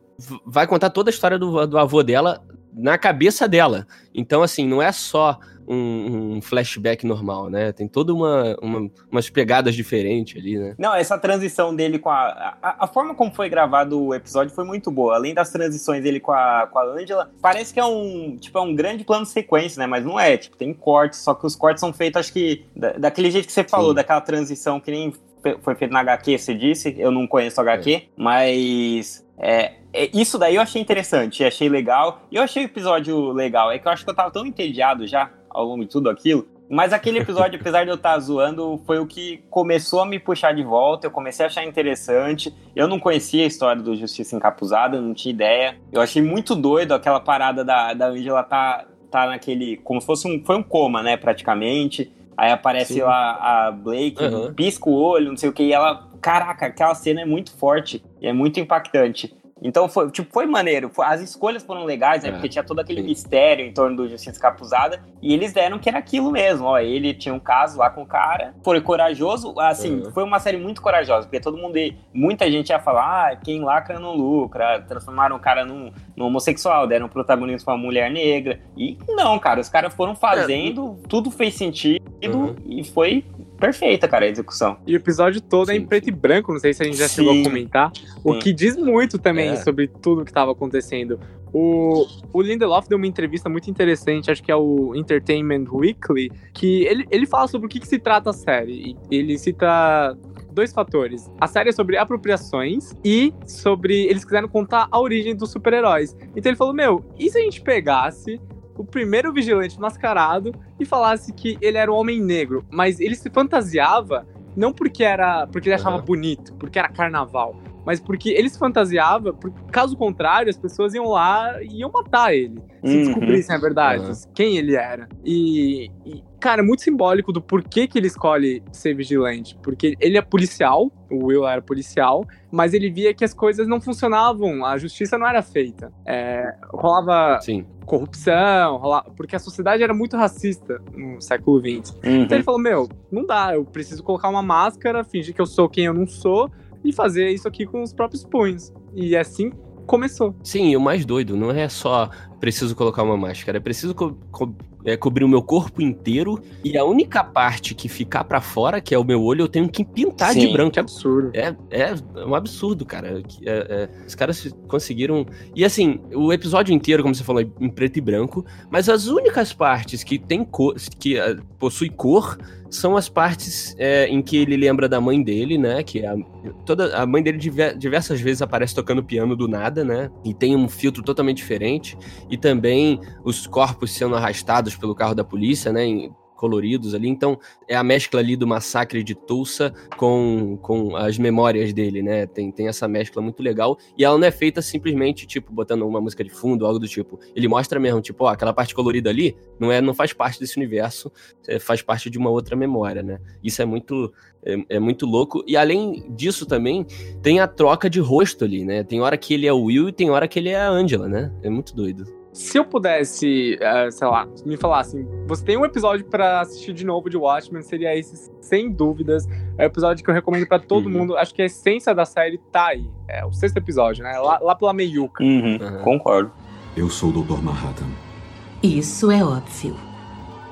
vai contar toda a história do, do avô dela na cabeça dela. Então, assim, não é só um, um, flashback normal, né? Tem toda uma, uma, umas pegadas diferentes ali, né? Não, essa transição dele com a, a, a. forma como foi gravado o episódio foi muito boa. Além das transições dele com a, com a Angela, parece que é um. Tipo, é um grande plano sequência, né? Mas não é. Tipo, tem cortes, só que os cortes são feitos, acho que, da, daquele jeito que você falou, Sim. daquela transição que nem foi feito na HQ, você disse. Eu não conheço a HQ, é. mas. É, é, isso daí eu achei interessante, achei legal. E eu achei o episódio legal. É que eu acho que eu tava tão entediado já ao longo de tudo aquilo. Mas aquele episódio, apesar de eu estar zoando, foi o que começou a me puxar de volta. Eu comecei a achar interessante. Eu não conhecia a história do Justiça Encapuzada, não tinha ideia. Eu achei muito doido aquela parada da, da Angela tá, tá naquele. Como se fosse um. Foi um coma, né, praticamente. Aí aparece Sim. lá a Blake, uhum. pisca o olho, não sei o que, e ela. Caraca, aquela cena é muito forte e é muito impactante. Então foi, tipo, foi maneiro. As escolhas foram legais, né? É, porque tinha todo aquele mistério em torno do Justiça Capuzada. E eles deram que era aquilo mesmo. Ó, ele tinha um caso lá com o cara. Foi corajoso. Assim, uhum. foi uma série muito corajosa. Porque todo mundo. Muita gente ia falar, ah, quem lacra não lucra. Transformaram o cara num, num homossexual, deram protagonismo pra uma mulher negra. E não, cara, os caras foram fazendo, é. tudo fez sentido uhum. e foi perfeita, cara, a execução. E o episódio todo sim, é em preto sim. e branco, não sei se a gente já sim. chegou a comentar, o que diz muito também é. sobre tudo que estava acontecendo. O, o Lindelof deu uma entrevista muito interessante, acho que é o Entertainment Weekly, que ele, ele fala sobre o que, que se trata a série. Ele cita dois fatores. A série é sobre apropriações e sobre. Eles quiseram contar a origem dos super-heróis. Então ele falou: Meu, e se a gente pegasse o primeiro vigilante mascarado e falasse que ele era um homem negro, mas ele se fantasiava não porque era porque ele achava uhum. bonito, porque era carnaval, mas porque ele se fantasiava, porque, caso contrário, as pessoas iam lá e iam matar ele, se uhum. descobrissem a verdade, uhum. quem ele era. E, e, cara, é muito simbólico do porquê que ele escolhe ser vigilante. Porque ele é policial, o Will era policial, mas ele via que as coisas não funcionavam, a justiça não era feita. É, rolava Sim. corrupção, rolava, porque a sociedade era muito racista no século XX. Uhum. Então ele falou: Meu, não dá, eu preciso colocar uma máscara, fingir que eu sou quem eu não sou e fazer isso aqui com os próprios punhos. E assim começou. Sim, e o mais doido não é só preciso colocar uma máscara, é preciso co co é, cobrir o meu corpo inteiro e a única parte que ficar para fora, que é o meu olho, eu tenho que pintar Sim, de branco. Que absurdo. É, é um absurdo, cara. É, é, os caras conseguiram. E assim, o episódio inteiro, como você falou, é em preto e branco, mas as únicas partes que tem cor, que uh, possui cor, são as partes é, em que ele lembra da mãe dele, né? Que a, toda, a mãe dele diversas vezes aparece tocando piano do nada, né? E tem um filtro totalmente diferente. E também os corpos sendo arrastados pelo carro da polícia, né? coloridos ali. Então, é a mescla ali do massacre de Tulsa com, com as memórias dele, né? Tem, tem essa mescla muito legal. E ela não é feita simplesmente, tipo, botando uma música de fundo, algo do tipo. Ele mostra mesmo, tipo, ó, aquela parte colorida ali não, é, não faz parte desse universo, é, faz parte de uma outra memória, né? Isso é muito, é, é, muito louco. E além disso também, tem a troca de rosto ali, né? Tem hora que ele é o Will e tem hora que ele é a Angela, né? É muito doido se eu pudesse, uh, sei lá, me falar assim, você tem um episódio para assistir de novo de Watchmen, seria esse, sem dúvidas. É o episódio que eu recomendo para todo uhum. mundo. Acho que a essência da série tá aí. É o sexto episódio, né? Lá, lá pela meiuca. Uhum. Uhum. Concordo. Eu sou o Dr. Manhattan. Isso é óbvio.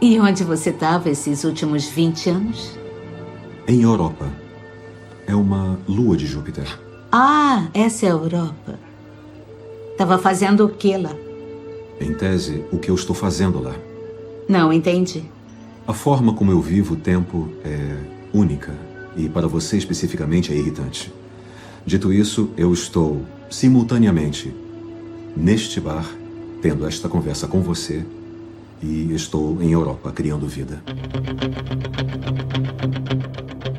E onde você estava esses últimos 20 anos? Em Europa. É uma lua de Júpiter. Ah, essa é a Europa. Tava fazendo o que lá? Em tese, o que eu estou fazendo lá. Não entendi. A forma como eu vivo o tempo é única e para você especificamente é irritante. Dito isso, eu estou simultaneamente neste bar, tendo esta conversa com você, e estou em Europa criando vida.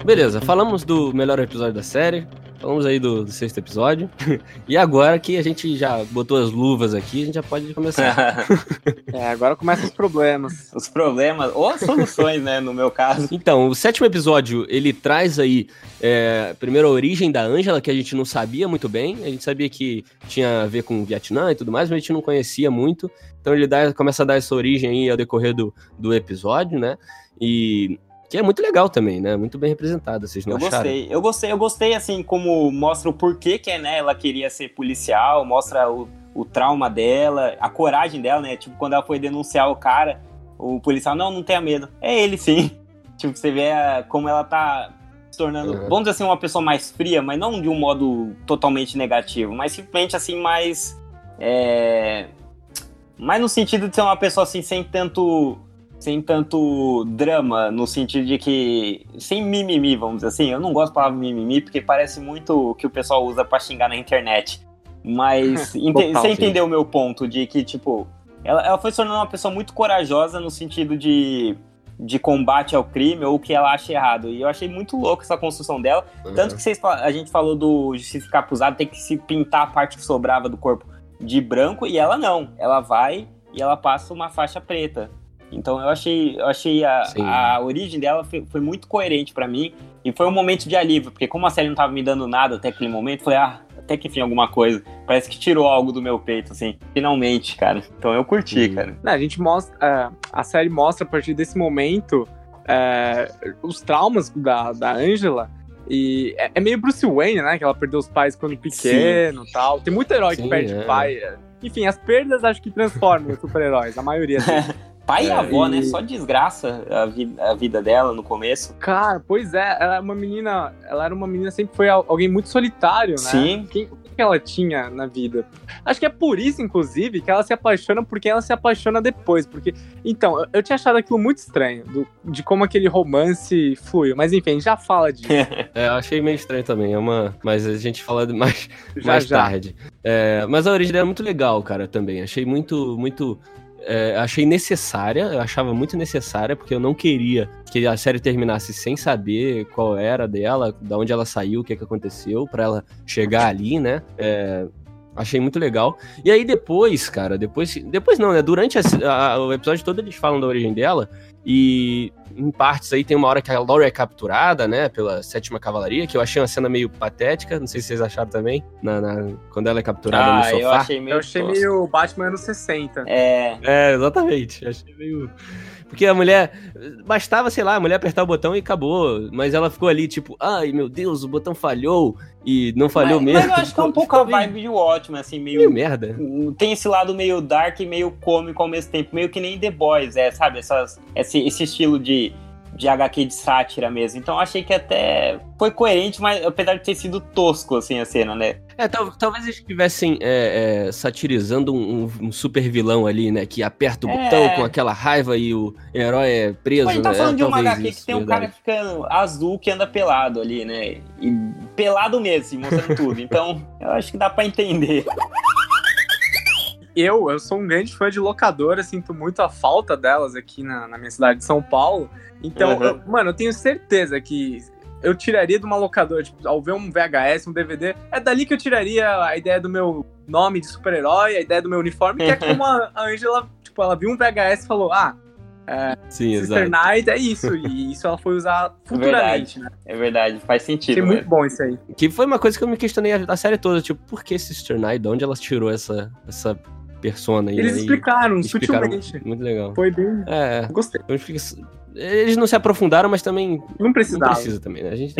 Beleza, falamos do melhor episódio da série, falamos aí do, do, sexto episódio. e agora que a gente já botou as luvas aqui, a gente já pode começar. é, agora começam os problemas. Os problemas, ou as soluções, né, no meu caso. Então, o sétimo episódio, ele traz aí, é, primeiro a origem da Ângela, que a gente não sabia muito bem. A gente sabia que tinha a ver com o Vietnã e tudo mais, mas a gente não conhecia muito. Então ele dá, começa a dar essa origem aí ao decorrer do, do episódio, né? E que é muito legal também, né? Muito bem representada, vocês não eu acharam? Gostei. Eu gostei, eu gostei, assim, como mostra o porquê que né, ela queria ser policial, mostra o, o trauma dela, a coragem dela, né? Tipo, quando ela foi denunciar o cara, o policial, não, não tenha medo. É ele sim. tipo, você vê a, como ela tá se tornando, uhum. vamos dizer assim, uma pessoa mais fria, mas não de um modo totalmente negativo, mas simplesmente assim, mais. É, mais no sentido de ser uma pessoa assim, sem tanto sem tanto drama, no sentido de que. sem mimimi, vamos dizer assim. Eu não gosto da palavra mimimi porque parece muito o que o pessoal usa para xingar na internet. Mas ente você entendeu o meu ponto de que, tipo, ela, ela foi se tornando uma pessoa muito corajosa no sentido de, de combate ao crime ou o que ela acha errado. E eu achei muito louco essa construção dela. Uhum. Tanto que vocês, a gente falou do se ficar acusado, tem que se pintar a parte que sobrava do corpo de branco, e ela não. Ela vai e ela passa uma faixa preta. Então eu achei, eu achei a, a origem dela foi, foi muito coerente para mim e foi um momento de alívio, porque como a série não tava me dando nada até aquele momento, falei, ah, até que enfim, alguma coisa. Parece que tirou algo do meu peito, assim, finalmente, cara. Então eu curti, cara. a gente mostra, é, a série mostra a partir desse momento é, os traumas da, da Angela. E é, é, meio Bruce Wayne, né? Que ela perdeu os pais quando pequeno e tal. Tem muito herói Sim, que perde é. pai. Enfim, as perdas acho que transformam os super-heróis, a maioria deles. Pai é, e avó, né? e... né? Só desgraça a, vi a, vida dela no começo. Cara, pois é, ela é uma menina. Ela era uma menina, sempre foi alguém muito solitário, né? Sim. Quem, o que ela tinha na vida? Acho que é por isso, inclusive, que ela se apaixona porque ela se apaixona depois. Porque. Então, eu, eu tinha achado aquilo muito estranho, do, de como aquele romance fluiu. Mas enfim, já fala disso. é, eu achei meio estranho também. É uma. Mas a gente fala mais, já, mais já. tarde. É, mas a origem dela é muito legal, cara, também. Achei muito, muito é, achei necessária, eu achava muito necessária, porque eu não queria que a série terminasse sem saber qual era dela, da onde ela saiu, o que, que aconteceu, para ela chegar ali, né? É, achei muito legal. E aí depois, cara, depois. Depois não, né? Durante a, a, o episódio todo eles falam da origem dela. E em partes aí tem uma hora que a Laura é capturada, né, pela sétima cavalaria, que eu achei uma cena meio patética, não sei se vocês acharam também, na, na quando ela é capturada ah, no sofá. Eu achei meio, eu achei meio Batman anos 60. É. É, exatamente. Achei meio. Porque a mulher. Bastava, sei lá, a mulher apertar o botão e acabou. Mas ela ficou ali, tipo, ai meu Deus, o botão falhou. E não falhou mas, mesmo. Mas eu acho que é um pouco a vibe de ótimo, assim, meio. Meio merda. Tem esse lado meio dark e meio cômico ao mesmo tempo. Meio que nem The Boys, é, sabe? Essas, esse, esse estilo de de HQ de sátira mesmo. Então achei que até foi coerente, mas apesar de ter sido tosco, assim, a cena, né? É, tal, talvez eles estivessem é, é, satirizando um, um, super vilão ali, né? Que aperta o é... botão com aquela raiva e o herói é preso. Mas a gente tá né? falando de uma HQ isso, que tem verdade. um cara ficando azul que anda pelado ali, né? E pelado mesmo, mostrando tudo. Então, eu acho que dá para entender. Eu, eu sou um grande fã de locadora, sinto muito a falta delas aqui na, na minha cidade de São Paulo. Então, uhum. eu, mano, eu tenho certeza que eu tiraria de uma locadora, tipo, ao ver um VHS, um DVD, é dali que eu tiraria a ideia do meu nome de super-herói, a ideia do meu uniforme, que é como a Angela, tipo, ela viu um VHS e falou, ah, é, Sim, Sister exato. Night é isso, e isso ela foi usar futuramente, é verdade, né? É verdade, faz sentido. Achei muito bom isso aí. Que foi uma coisa que eu me questionei a, a série toda, tipo, por que Sister Night? De onde ela tirou essa, essa persona aí? Eles né? explicaram, explicaram sutilmente. Muito legal. Foi bem... É, Gostei. Eles não se aprofundaram, mas também. Não precisava. Não precisa também, né? A gente.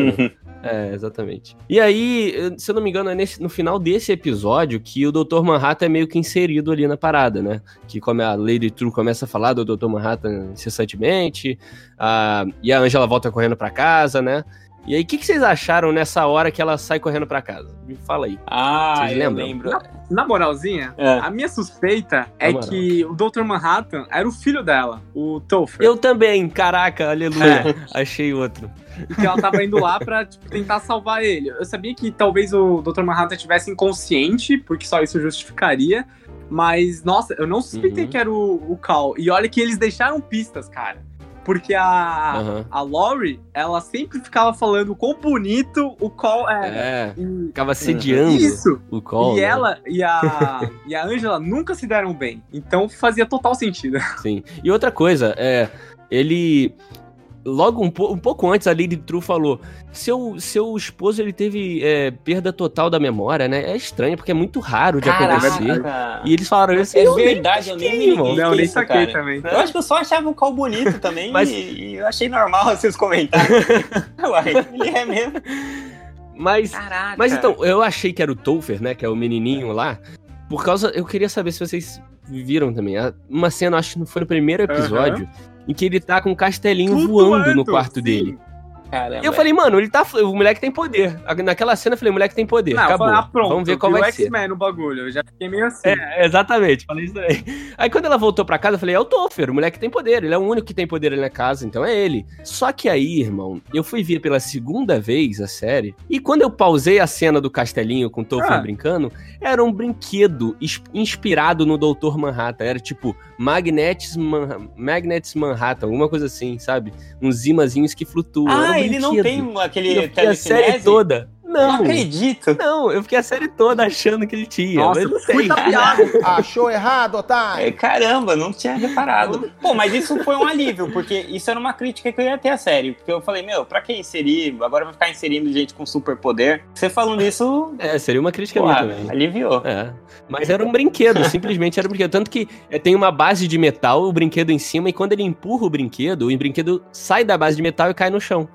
é, exatamente. E aí, se eu não me engano, é nesse, no final desse episódio que o Dr. Manhattan é meio que inserido ali na parada, né? Que como a Lady True começa a falar do Dr. Manhattan incessantemente, a, e a Angela volta correndo para casa, né? E aí, o que, que, vocês acharam nessa hora que ela sai correndo para casa? Me fala aí. Ah, vocês eu lembro. Na, na moralzinha, é. a minha suspeita é que o Dr. Manhattan era o filho dela, o Topher. Eu também, caraca, aleluia. É. Achei outro. E que ela tava indo lá pra tipo, tentar salvar ele. Eu sabia que talvez o Dr. Manhattan estivesse inconsciente, porque só isso justificaria. Mas, nossa, eu não suspeitei uhum. que era o, o Cal. E olha que eles deixaram pistas, cara. Porque a, uhum. a Laurie, ela sempre ficava falando o quão bonito o Call era. É, e, ficava sediando isso. o Call. E né? ela e a, e a Angela nunca se deram bem. Então fazia total sentido. Sim. E outra coisa, é. Ele logo um, po um, pouco antes a Lady True falou: seu, seu esposo ele teve é, perda total da memória, né? É estranho, porque é muito raro de Caraca. acontecer. E eles falaram isso. É verdade, eu nem me Não, nem saquei também. Eu acho que eu só achava o Cal bonito também Mas... e, e, eu achei normal esses comentários. Uai, ele é mesmo. Mas, Caraca. mas então, eu achei que era o Topher, né? Que é o menininho lá. Por causa. Eu queria saber se vocês viram também. Uma cena, acho que não foi no primeiro episódio. Uhum em que ele tá com um castelinho Tudo voando no quarto sim. dele. Caramba. E eu falei, mano, ele tá. O moleque tem poder. Naquela cena eu falei, o moleque tem poder. Não, acabou. Falei, ah, pronto, Vamos ver qual vai ser. X-Men no bagulho. Eu já fiquei meio assim. É, exatamente. Falei isso aí. Aí quando ela voltou pra casa, eu falei, é o Toffer, o moleque tem poder. Ele é o único que tem poder ali na casa, então é ele. Só que aí, irmão, eu fui ver pela segunda vez a série. E quando eu pausei a cena do castelinho com o Toffer ah. brincando, era um brinquedo inspirado no Doutor Manhattan. Era tipo Magnets, Man Magnets Manhattan, alguma coisa assim, sabe? Uns imazinhos que flutuam. Ah, ele não tem aquele telecinese? a série toda. Não, não acredito. Não, eu fiquei a série toda achando que ele tinha. Nossa, mas não tem. Achou errado, otário. É, caramba, não tinha reparado. Pô, mas isso foi um alívio, porque isso era uma crítica que eu ia ter a série. Porque eu falei, meu, pra que inserir? Agora vai ficar inserindo gente com superpoder. Você falando isso. É, seria uma crítica pô, minha também. Aliviou. É. Mas era um brinquedo, simplesmente era um brinquedo. Tanto que é, tem uma base de metal, o brinquedo em cima, e quando ele empurra o brinquedo, o brinquedo sai da base de metal e cai no chão.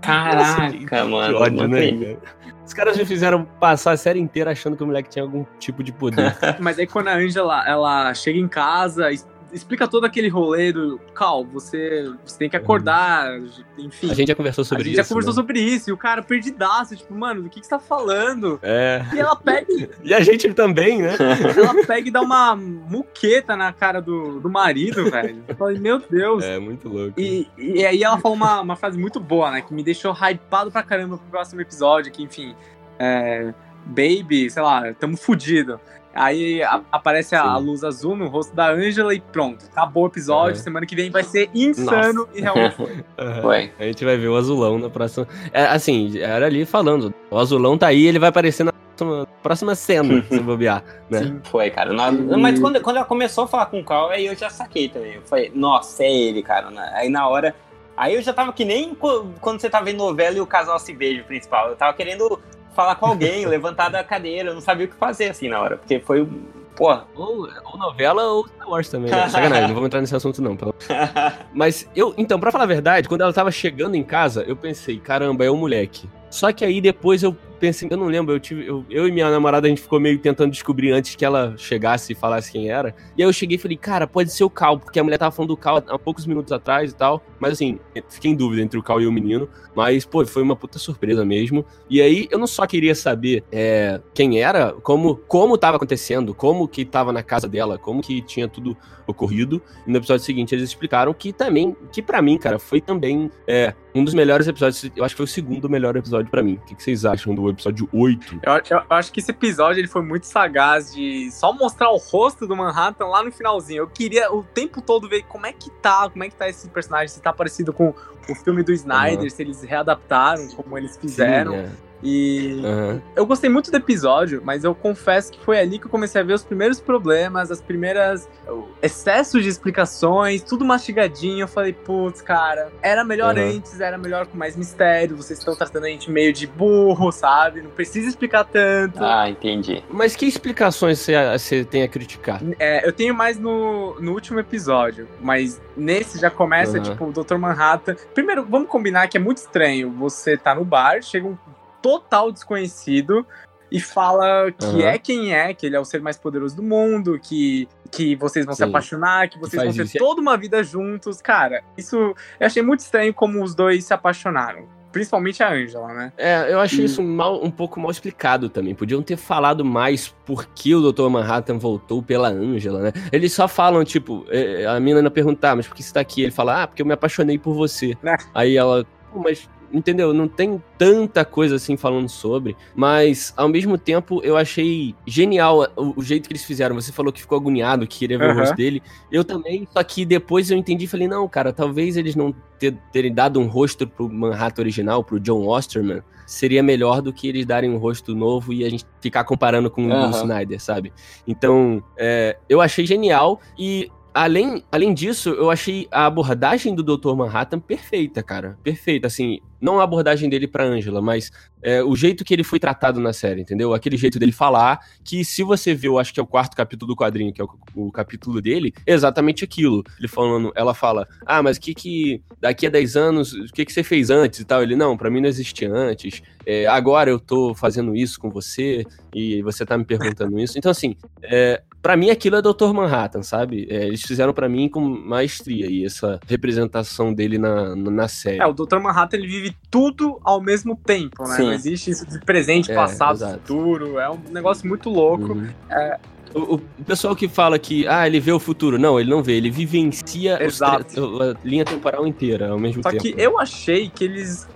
Caraca, Nossa, mano. Que ódio, né? Os caras me fizeram passar a série inteira achando que o moleque tinha algum tipo de poder. Mas aí quando a Angela, ela chega em casa, explica todo aquele rolê do Cal, você, você tem que acordar, enfim. A gente já conversou sobre isso. A gente isso, já conversou né? sobre isso, e o cara perdidaço, tipo, mano, do que, que você tá falando? É. E ela pega. e a gente também, né? ela pega e dá uma muqueta na cara do, do marido, velho. Eu falei, meu Deus. É, muito louco. E, e aí ela falou uma, uma frase muito boa, né? Que me deixou hypado pra caramba pro próximo episódio, que, enfim. É, baby, sei lá, tamo fudido. Aí a, aparece a, a, luz azul no rosto da Angela e pronto. Acabou o episódio. Uhum. Semana que vem vai ser insano Nossa. e realmente foi. Uhum. A gente vai ver o azulão na próxima. É, assim, era ali falando. O azulão tá aí, ele vai aparecer na próxima, próxima cena, se bobear. Né? Sim, foi, cara. Mas quando, quando ela começou a falar com o Carl, aí eu já saquei também. Eu falei, nossa, é ele, cara. Aí na hora. Aí eu já tava que nem quando você tá vendo novela e o casal se beija, o principal. Eu tava querendo falar com alguém, levantar da cadeira, eu não sabia o que fazer assim na hora, porque foi Porra. Ou, ou novela ou Star Wars também. Né? Sacanagem, não vamos entrar nesse assunto não. Mas eu, então, pra falar a verdade, quando ela tava chegando em casa, eu pensei, caramba, é o moleque. Só que aí depois eu pensei, eu não lembro, eu tive. Eu, eu, e minha namorada, a gente ficou meio tentando descobrir antes que ela chegasse e falasse quem era. E aí eu cheguei e falei, cara, pode ser o Cal, porque a mulher tava falando do Cal há poucos minutos atrás e tal. Mas assim, fiquei em dúvida entre o Cal e o menino. Mas, pô, foi uma puta surpresa mesmo. E aí eu não só queria saber é, quem era, como, como tava acontecendo, como que tava na casa dela, como que tinha tudo ocorrido. E no episódio seguinte eles explicaram que também, que para mim, cara, foi também é, um dos melhores episódios. Eu acho que foi o segundo melhor episódio para mim. O que, vocês acham do episódio 8? Eu, eu, eu, acho que esse episódio ele foi muito sagaz de só mostrar o rosto do Manhattan lá no finalzinho. Eu queria o tempo todo ver como é que tá, como é que tá esse personagem, se tá parecido com o filme do Snyder, uhum. se eles readaptaram como eles fizeram. Sim, é. E uhum. eu gostei muito do episódio, mas eu confesso que foi ali que eu comecei a ver os primeiros problemas, as primeiras excessos de explicações, tudo mastigadinho. Eu falei, putz, cara, era melhor uhum. antes, era melhor com mais mistério. Vocês estão tratando a gente meio de burro, sabe? Não precisa explicar tanto. Ah, entendi. Mas que explicações você tem a criticar? É, eu tenho mais no, no último episódio, mas nesse já começa, uhum. tipo, o Dr. Manhattan. Primeiro, vamos combinar que é muito estranho. Você tá no bar, chega um total desconhecido e fala que uhum. é quem é, que ele é o ser mais poderoso do mundo, que, que vocês vão Sim. se apaixonar, que vocês vão ter isso. toda uma vida juntos. Cara, isso eu achei muito estranho como os dois se apaixonaram. principalmente a Angela, né? É, eu achei e... isso mal, um pouco mal explicado também. Podiam ter falado mais por que o Dr. Manhattan voltou pela Angela, né? Eles só falam, tipo, é, a menina perguntar, ah, mas por que você tá aqui? Ele fala, ah, porque eu me apaixonei por você. É. Aí ela, mas entendeu? Não tem tanta coisa assim falando sobre, mas ao mesmo tempo eu achei genial o, o jeito que eles fizeram. Você falou que ficou agoniado, que queria ver uhum. o rosto dele. Eu também, só que depois eu entendi e falei, não, cara, talvez eles não ter, terem dado um rosto pro Manhattan original, pro John Osterman, seria melhor do que eles darem um rosto novo e a gente ficar comparando com uhum. o Snyder, sabe? Então, é, eu achei genial e Além, além disso, eu achei a abordagem do Dr. Manhattan perfeita, cara. Perfeita, assim, não a abordagem dele pra Angela, mas é, o jeito que ele foi tratado na série, entendeu? Aquele jeito dele falar, que se você viu, acho que é o quarto capítulo do quadrinho, que é o, o capítulo dele, é exatamente aquilo. Ele falando, ela fala, ah, mas que que, daqui a 10 anos, o que que você fez antes e tal? Ele, não, para mim não existia antes, é, agora eu tô fazendo isso com você, e você tá me perguntando isso. Então, assim, é, para mim aquilo é Dr. Manhattan, sabe? É, eles fizeram para mim com maestria e essa representação dele na, na série. É, o Dr. Manhattan ele vive tudo ao mesmo tempo, né? Sim. Não existe isso de presente, é, passado, exato. futuro. É um negócio muito louco. Uhum. É, o, o, pessoal que fala que ah, ele vê o futuro, não, ele não vê, ele vivencia Exato. a linha temporal inteira ao mesmo Só tempo. Só que eu achei que eles,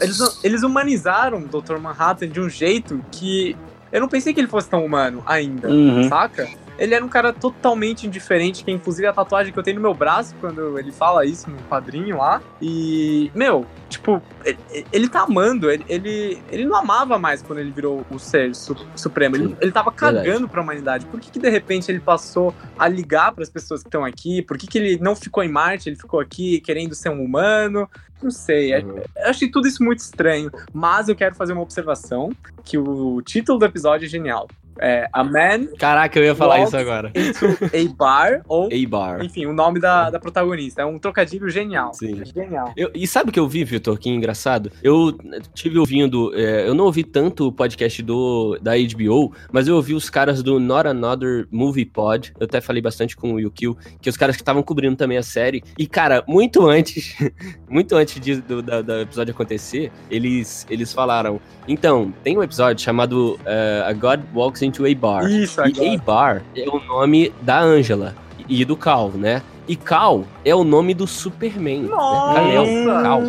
eles eles humanizaram o Dr. Manhattan de um jeito que eu não pensei que ele fosse tão humano ainda, uhum. saca? Ele era um cara totalmente indiferente, que é inclusive a tatuagem que eu tenho no meu braço quando ele fala isso no quadrinho lá. E, meu, tipo, ele, ele tá amando, ele, ele, ele não amava mais quando ele virou o ser su, supremo. Ele, ele tava cagando Verdade. pra humanidade. Por que, que de repente ele passou a ligar para as pessoas que estão aqui? Por que, que ele não ficou em Marte, ele ficou aqui querendo ser um humano? Não sei. É, uhum. Eu achei tudo isso muito estranho. Mas eu quero fazer uma observação: que o título do episódio é genial. É, a man. Caraca, eu ia falar isso agora. A bar, ou. A bar. Enfim, o nome da, da protagonista. É um trocadilho genial. Sim. Genial. Eu, e sabe o que eu vi, Vitor? Que engraçado. Eu tive ouvindo. É, eu não ouvi tanto o podcast do, da HBO, mas eu ouvi os caras do Not Another Movie Pod. Eu até falei bastante com o Yukio, que os caras que estavam cobrindo também a série. E, cara, muito antes. muito antes de, do, da, do episódio acontecer, eles, eles falaram. Então, tem um episódio chamado uh, A God Walks into a Bar. Isso, E a Bar é o nome da Angela e do Cal, né? E Cal é o nome do Superman. Né? Nossa! Né? Cal.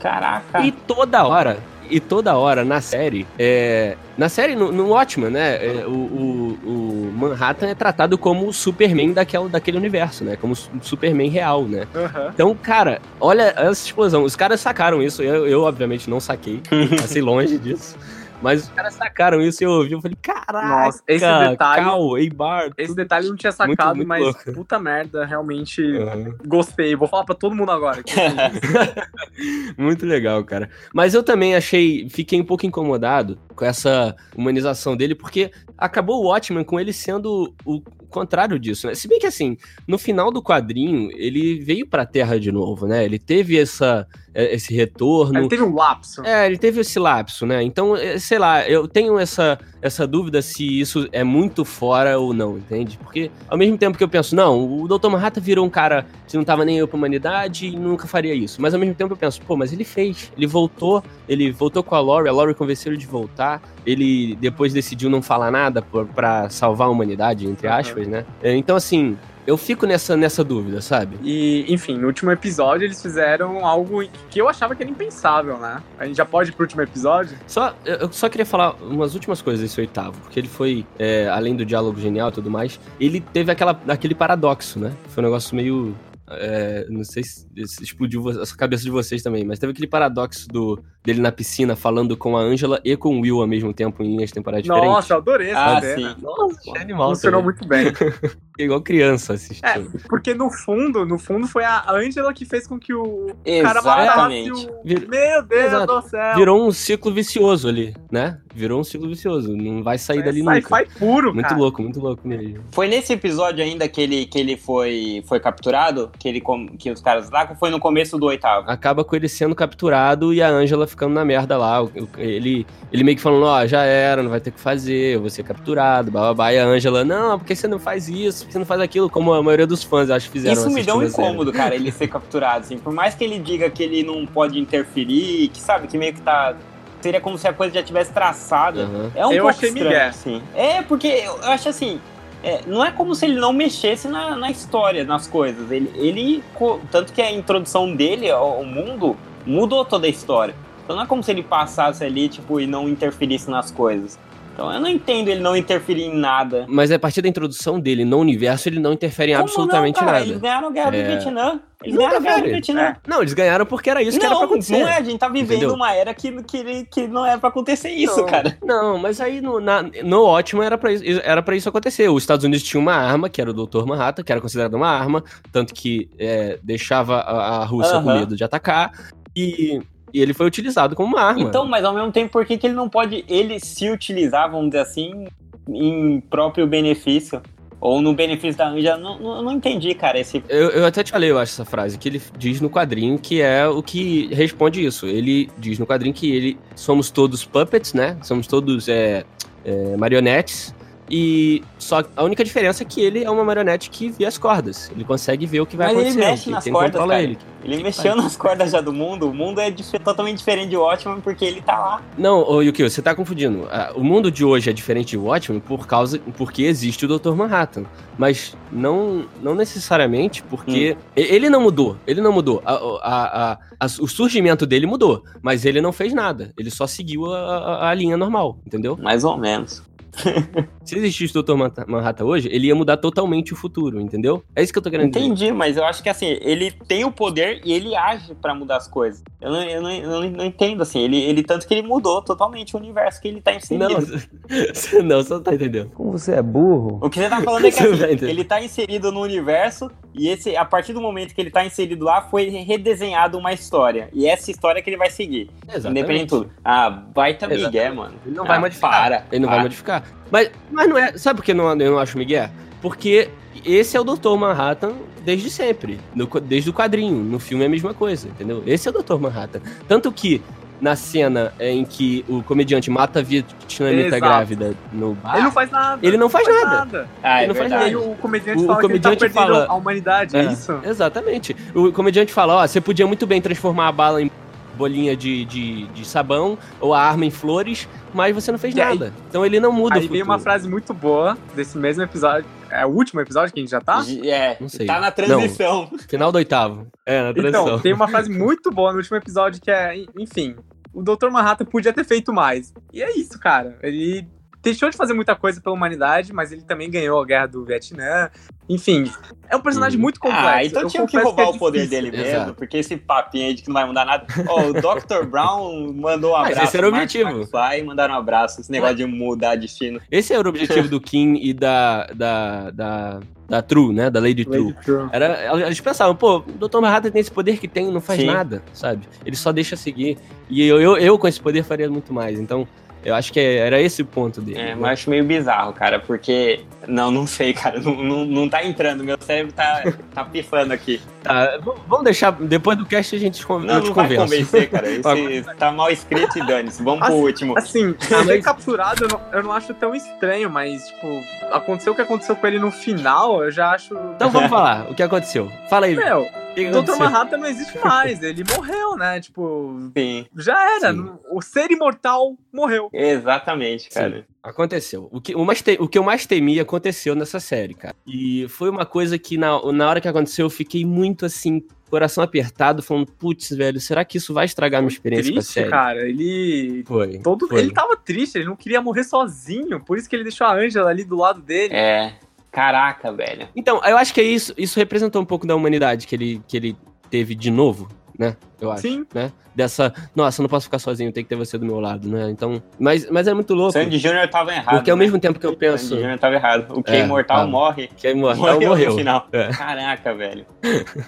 Caraca! E toda hora, e toda hora na série, é, na série, no, no Watchmen, né, é, o, o, o, Manhattan é tratado como o Superman daquele, daquele universo, né, como o Superman real, né. Uhum. Então, cara, olha essa explosão. Os caras sacaram isso, eu, eu obviamente não saquei, passei longe disso. Mas os caras sacaram isso e eu ouvi, eu falei, caraca, Nossa, esse detalhe, Cal, Eibar. Esse detalhe eu não tinha sacado, muito, muito mas louco. puta merda, realmente uhum. gostei. Vou falar pra todo mundo agora. muito legal, cara. Mas eu também achei, fiquei um pouco incomodado com essa humanização dele, porque acabou o Watchmen com ele sendo o contrário disso, né? Se bem que assim, no final do quadrinho, ele veio pra Terra de novo, né? Ele teve essa é, esse retorno. Ele teve um lapso. É, ele teve esse lapso, né? Então, é, sei lá, eu tenho essa, essa dúvida se isso é muito fora ou não, entende? Porque ao mesmo tempo que eu penso, não, o Dr. Manhattan virou um cara que não tava nem eu pra humanidade e nunca faria isso. Mas ao mesmo tempo eu penso, pô, mas ele fez. Ele voltou, ele voltou com a Lori, a Lori convenceu ele de voltar. Ele depois decidiu não falar nada para salvar a humanidade, entre aspas, uhum. né? Então, assim, eu fico nessa, nessa dúvida, sabe? E, enfim, no último episódio eles fizeram algo que eu achava que era impensável, né? A gente já pode ir pro último episódio? Só, eu só queria falar umas últimas coisas desse oitavo, porque ele foi, é, além do diálogo genial e tudo mais, ele teve aquela, aquele paradoxo, né? Foi um negócio meio é, não sei se, explodiu a cabeça de vocês também, mas teve aquele paradoxo do, dele na piscina falando com a Angela e com o Will ao mesmo tempo em linhas temporais Nossa, diferentes. Nossa, adorei essa ah, Sim. Nossa, é animal. Funcionou muito bem. Igual criança assistindo. É, porque no fundo, no fundo foi a Angela que fez com que o Exatamente. cara matasse o... Vir... Meu Deus Exato. do céu! Virou um ciclo vicioso ali, né? Virou um ciclo vicioso. Não vai sair dali nunca. Sai puro, Muito cara. louco, muito louco mesmo. Foi nesse episódio ainda que ele, que ele foi, foi capturado? Que, ele, que os caras lá foi no começo do oitavo? Acaba com ele sendo capturado e a Angela ficando na merda lá. Ele, ele meio que falando, ó, oh, já era, não vai ter que fazer, eu vou ser capturado, bababá. E a Angela, não, porque você não faz isso, porque você não faz aquilo, como a maioria dos fãs, acho que fizeram. Isso me deu um incômodo, cara, ele ser capturado, assim. Por mais que ele diga que ele não pode interferir, que sabe, que meio que tá seria como se a coisa já tivesse traçada. Uhum. É um eu pouco achei estranho, Miguel. assim. É, porque eu acho assim, é, não é como se ele não mexesse na, na história, nas coisas. Ele, ele, tanto que a introdução dele ao mundo mudou toda a história. Então não é como se ele passasse ali, tipo, e não interferisse nas coisas. Então eu não entendo ele não interferir em nada. Mas a partir da introdução dele no universo, ele não interfere em Como absolutamente não, nada. Eles ganharam a guerra é... do Vietnã. Eles não ganharam a guerra do Vietnã. É. Não, eles ganharam porque era isso não, que era pra acontecer. Não é, a gente tá vivendo Entendeu? uma era que, que, que não é pra acontecer isso, não, cara. Não, mas aí no, na, no ótimo era pra, isso, era pra isso acontecer. Os Estados Unidos tinham uma arma, que era o Dr. Manhattan, que era considerada uma arma, tanto que é, deixava a, a Rússia uh -huh. com medo de atacar. E e ele foi utilizado como uma arma. Então, mas ao mesmo tempo, por que, que ele não pode ele se utilizar, vamos dizer assim, em próprio benefício? Ou no benefício da Anja, não, não, não entendi, cara, esse... Eu, eu até te falei, eu acho, essa frase, que ele diz no quadrinho que é o que responde isso. Ele diz no quadrinho que ele somos todos puppets, né? Somos todos é, é, marionetes e só a única diferença é que ele é uma marionete que vê as cordas. Ele consegue ver o que vai Mas acontecer. Ele mexe nas cordas, cara. Ele, ele mexeu nas cordas já do mundo. O mundo é totalmente diferente de Watchmen porque ele tá lá. Não, ô Yukio, você tá confundindo. O mundo de hoje é diferente de Watchmen por causa porque existe o Dr. Manhattan. Mas não, não necessariamente porque hum. ele não mudou. Ele não mudou. A, a, a, o surgimento dele mudou, mas ele não fez nada. Ele só seguiu a, linha normal, entendeu? Mais ou menos. Se existisse o Dr. Manhattan hoje, ele ia mudar totalmente o futuro, entendeu? É isso que eu tô querendo Entendi, dizer. Entendi, mas eu acho que assim, ele tem o poder e ele age para mudar as coisas. Eu não, eu não, eu não, não entendo, assim, ele, ele tanto que ele mudou totalmente o universo que ele tá inserido. Não, não você não tá entendendo. Como você é burro? O que você tá falando é que assim, ele tá inserido no universo e esse, a partir do momento que ele tá inserido lá, foi redesenhado uma história. E essa história que ele vai seguir. Exatamente. Independente de tudo. Ah, baita Miguel, mano. Ele não ah, vai modificar. Para, ele não para. vai modificar. Mas, mas não é. Sabe por que não, eu não acho Miguel? Porque esse é o Dr. Manhattan desde sempre. No, desde o quadrinho. No filme é a mesma coisa, entendeu? Esse é o Dr. Manhattan. Tanto que na cena em que o comediante mata a vietnamita grávida no bar. Ele não faz nada. Ele não faz, não faz nada. nada. Ah, ele é não verdade. faz nada. E o comediante o, fala o comediante que ele tá fala, a humanidade, é, é, isso? Exatamente. O comediante fala, ó, você podia muito bem transformar a bala em bolinha de, de, de sabão ou a arma em flores, mas você não fez e nada. Aí, então ele não muda aí o Aí uma frase muito boa desse mesmo episódio. É o último episódio que a gente já tá? É, não sei. tá na transição. Não, final do oitavo. É, na transição. Então, tem uma frase muito boa no último episódio que é, enfim, o Dr. Manhattan podia ter feito mais. E é isso, cara. Ele deixou de fazer muita coisa pela humanidade, mas ele também ganhou a guerra do Vietnã. Enfim, é um personagem hum. muito complexo. Ah, então tinha que roubar que é o poder dele mesmo, Exato. porque esse papinho aí de que não vai mudar nada. Oh, o Dr. Brown mandou um abraço. Mas esse era o objetivo. Vai mandaram um abraço, esse negócio de mudar destino. Esse era o objetivo do Kim e da, da, da, da True, né? Da Lady, Lady True. True. Era, eles pensavam, pô, o Dr. Manhattan tem esse poder que tem, não faz Sim. nada, sabe? Ele só deixa seguir. E eu, eu, eu, com esse poder, faria muito mais. Então, eu acho que era esse o ponto dele. É, né? mas acho meio bizarro, cara, porque. Não, não sei, cara. Não, não, não tá entrando. Meu cérebro tá, tá pifando aqui. Tá, vamos deixar. Depois do cast a gente, não, não te vai convencer, cara. Esse tá mal escrito e dane-se. Vamos assim, pro último. Assim, mas... capturado eu não, eu não acho tão estranho, mas, tipo, aconteceu o que aconteceu com ele no final, eu já acho. Então vamos falar o que aconteceu. Fala aí. Meu, o Dr. Manhattan não existe mais, ele morreu, né? Tipo, Sim. já era. Sim. O ser imortal morreu. Exatamente, cara. Sim. Aconteceu. O que, o, mais te, o que eu mais temia aconteceu nessa série, cara. E foi uma coisa que na, na hora que aconteceu eu fiquei muito assim, coração apertado, falando, putz, velho, será que isso vai estragar minha experiência triste, com a série? cara, ele... Foi, todo... foi. Ele tava triste, ele não queria morrer sozinho, por isso que ele deixou a Angela ali do lado dele. É, caraca, velho. Então, eu acho que é isso, isso representou um pouco da humanidade que ele, que ele teve de novo, né? Eu acho. Sim. Né? Dessa, nossa, não posso ficar sozinho, tem que ter você do meu lado, né? Então, mas, mas é muito louco. Sandy Júnior tava errado. Porque ao né? mesmo tempo que eu penso. Sandy Júnior tava errado. O que é, imortal morre. Que é imortal morreu. morreu. No final. É. Caraca, velho.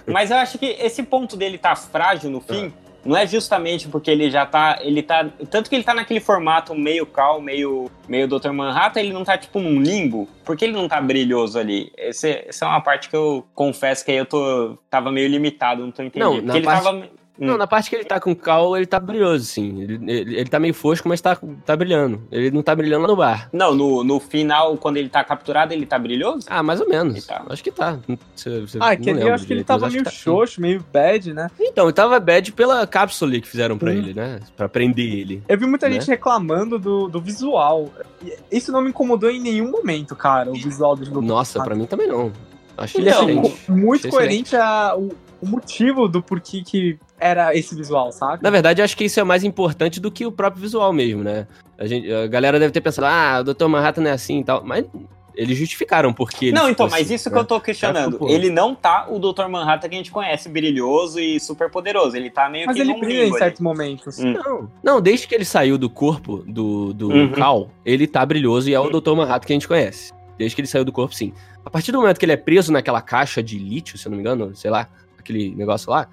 mas eu acho que esse ponto dele tá frágil no fim. É não é justamente porque ele já tá. Ele tá. Tanto que ele tá naquele formato meio cal, meio, meio Dr. Manhattan, ele não tá tipo num limbo. Porque ele não tá brilhoso ali. Esse, essa é uma parte que eu confesso que aí eu tô. Tava meio limitado, não tô entendendo. Não, na parte, tava... Não, na parte que ele tá com cal, ele tá brilhoso, sim. Ele, ele, ele tá meio fosco, mas tá, tá brilhando. Ele não tá brilhando lá no bar. Não, no, no final, quando ele tá capturado, ele tá brilhoso? Ah, mais ou menos. Tá. Acho que tá. Você, você ah, que eu acho que ele tava meio tá xoxo, meio bad, né? Então, ele tava bad pela cápsula que fizeram pra hum. ele, né? Pra prender ele. Eu vi muita né? gente reclamando do, do visual. Isso não me incomodou em nenhum momento, cara, o visual do Nossa, pra mim também não. Achei então, muito Achei coerente a, o, o motivo do porquê que era esse visual, sabe? Na verdade, acho que isso é mais importante do que o próprio visual mesmo, né? A, gente, a galera deve ter pensado, ah, o Dr. Manhattan não é assim e tal, mas eles justificaram porque Não, então, mas isso né? que eu tô questionando. Ele não tá o Dr. Manhattan que a gente conhece, brilhoso e super poderoso. Ele tá meio mas que Mas ele brilha em certos momentos. Hum. Não, não, desde que ele saiu do corpo do, do uhum. Cal, ele tá brilhoso e é o Dr. Manhattan que a gente conhece. Desde que ele saiu do corpo, sim. A partir do momento que ele é preso naquela caixa de lítio, se eu não me engano, sei lá, aquele negócio lá,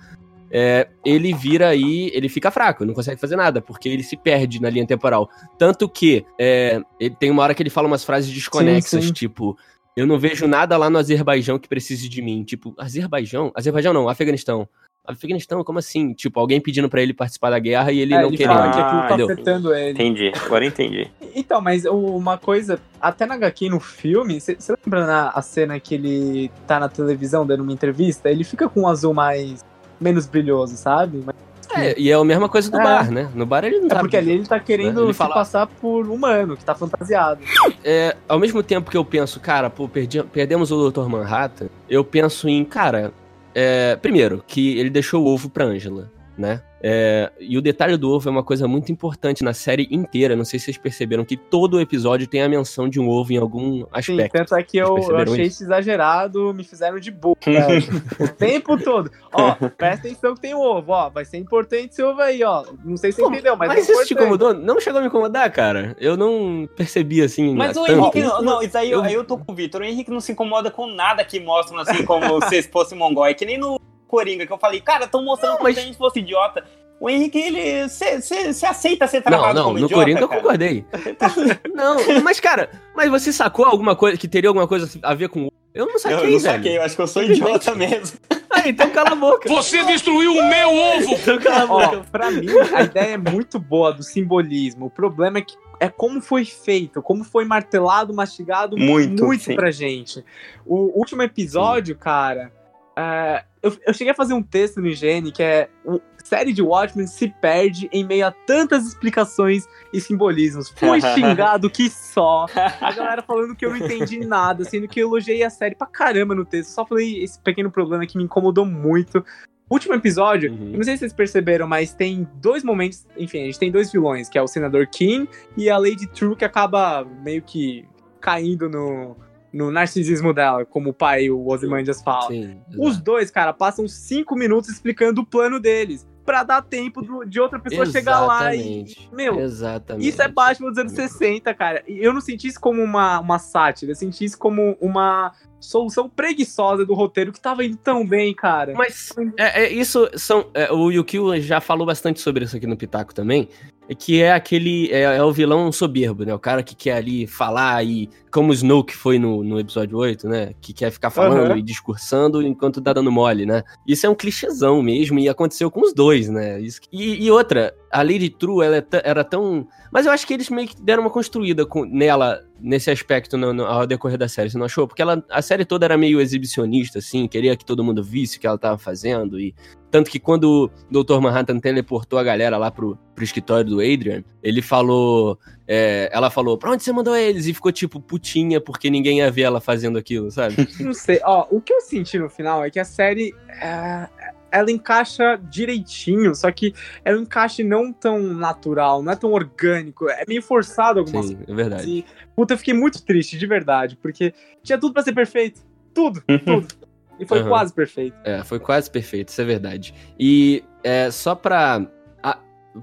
é, ele vira aí, ele fica fraco, não consegue fazer nada, porque ele se perde na linha temporal. Tanto que é, ele tem uma hora que ele fala umas frases desconexas, sim, sim. tipo, eu não vejo nada lá no Azerbaijão que precise de mim. Tipo, Azerbaijão? Azerbaijão não, Afeganistão. Afeganistão, como assim? Tipo, alguém pedindo para ele participar da guerra e ele é, não querendo. Fala que aquilo tá afetando ele. Entendi, agora entendi. Então, mas uma coisa, até na HQ no filme, você lembra na a cena que ele tá na televisão dando uma entrevista? Ele fica com um azul mais. Menos brilhoso, sabe? Mas, é, e é a mesma coisa do é. bar, né? No bar ele não é tá. Porque ali ele tá querendo né? ele fala... passar por humano, que tá fantasiado. É, ao mesmo tempo que eu penso, cara, pô, perdi, perdemos o Dr. Manhattan, eu penso em, cara, é, primeiro, que ele deixou o ovo pra Angela, né? É, e o detalhe do ovo é uma coisa muito importante na série inteira. Não sei se vocês perceberam que todo episódio tem a menção de um ovo em algum aspecto. Sim, tanto é que eu, eu achei isso exagerado, me fizeram de burro. o tempo todo. Ó, presta atenção que tem um ovo, ó. Vai ser importante esse ovo aí, ó. Não sei se você entendeu, mas. Mas é isso te incomodou? Não chegou a me incomodar, cara. Eu não percebi assim. Mas o Henrique. Não, não, isso aí eu, eu tô com o Vitor. O Henrique não se incomoda com nada que mostram assim, como se fosse mongol. É que nem no Coringa, que eu falei, cara, estão mostrando não, mas... se a gente fosse idiota. O Henrique, ele. Você aceita ser travado não, não, como no idiota, Coringa eu concordei. não, mas, cara, mas você sacou alguma coisa que teria alguma coisa a ver com. Eu não saquei, Eu não saquei, eu acho que eu sou idiota mesmo. Ah, então cala a boca. Você destruiu o meu ovo! Então cala a boca. Ó, pra mim, a ideia é muito boa do simbolismo. O problema é que é como foi feito, como foi martelado, mastigado muito, muito pra gente. O último episódio, sim. cara, é, eu, eu, cheguei a fazer um texto no IGN que é o série de Watchmen se perde em meio a tantas explicações e simbolismos. Fui xingado que só. A galera falando que eu não entendi nada, sendo que eu elogiei a série pra caramba no texto. Só falei esse pequeno problema que me incomodou muito. Último episódio, uhum. não sei se vocês perceberam, mas tem dois momentos. Enfim, a gente tem dois vilões, que é o Senador King e a Lady True, que acaba meio que caindo no, no narcisismo dela, como o pai, o Ozymandias fala. Sim, Os dois, cara, passam cinco minutos explicando o plano deles para dar tempo do, de outra pessoa Exatamente. chegar lá e. Meu, Exatamente. isso é Batman dos anos 60, cara. E eu não senti isso como uma, uma sátira, eu senti isso como uma solução preguiçosa do roteiro que tava indo tão bem, cara. Mas é, é isso são. É, o Yukio já falou bastante sobre isso aqui no Pitaco também que é aquele. É, é, o vilão soberbo, né? O cara que quer ali falar e. Como o Snoke foi no, no episódio 8, né? Que quer ficar falando uhum. e discursando enquanto tá dando mole, né? Isso é um clichêzão mesmo e aconteceu com os dois, né? Isso, e, e outra, a Lady True, ela é era tão. Mas eu acho que eles meio que deram uma construída com, nela, nesse aspecto, no, no, ao decorrer da série, você não achou? Porque ela, a série toda era meio exibicionista, assim, queria que todo mundo visse o que ela tava fazendo e tanto que quando o Dr. Manhattan teleportou a galera lá pro, pro escritório do Adrian, ele falou. É, ela falou, pra onde você mandou eles? E ficou tipo putinha, porque ninguém ia ver ela fazendo aquilo, sabe? Não sei. Ó, o que eu senti no final é que a série. É, ela encaixa direitinho, só que é um encaixe não tão natural, não é tão orgânico, é meio forçado algumas Sim, é verdade. E, puta, eu fiquei muito triste, de verdade, porque tinha tudo para ser perfeito. Tudo, uhum. tudo. E foi uhum. quase perfeito. É, foi quase perfeito, isso é verdade. E é, só pra.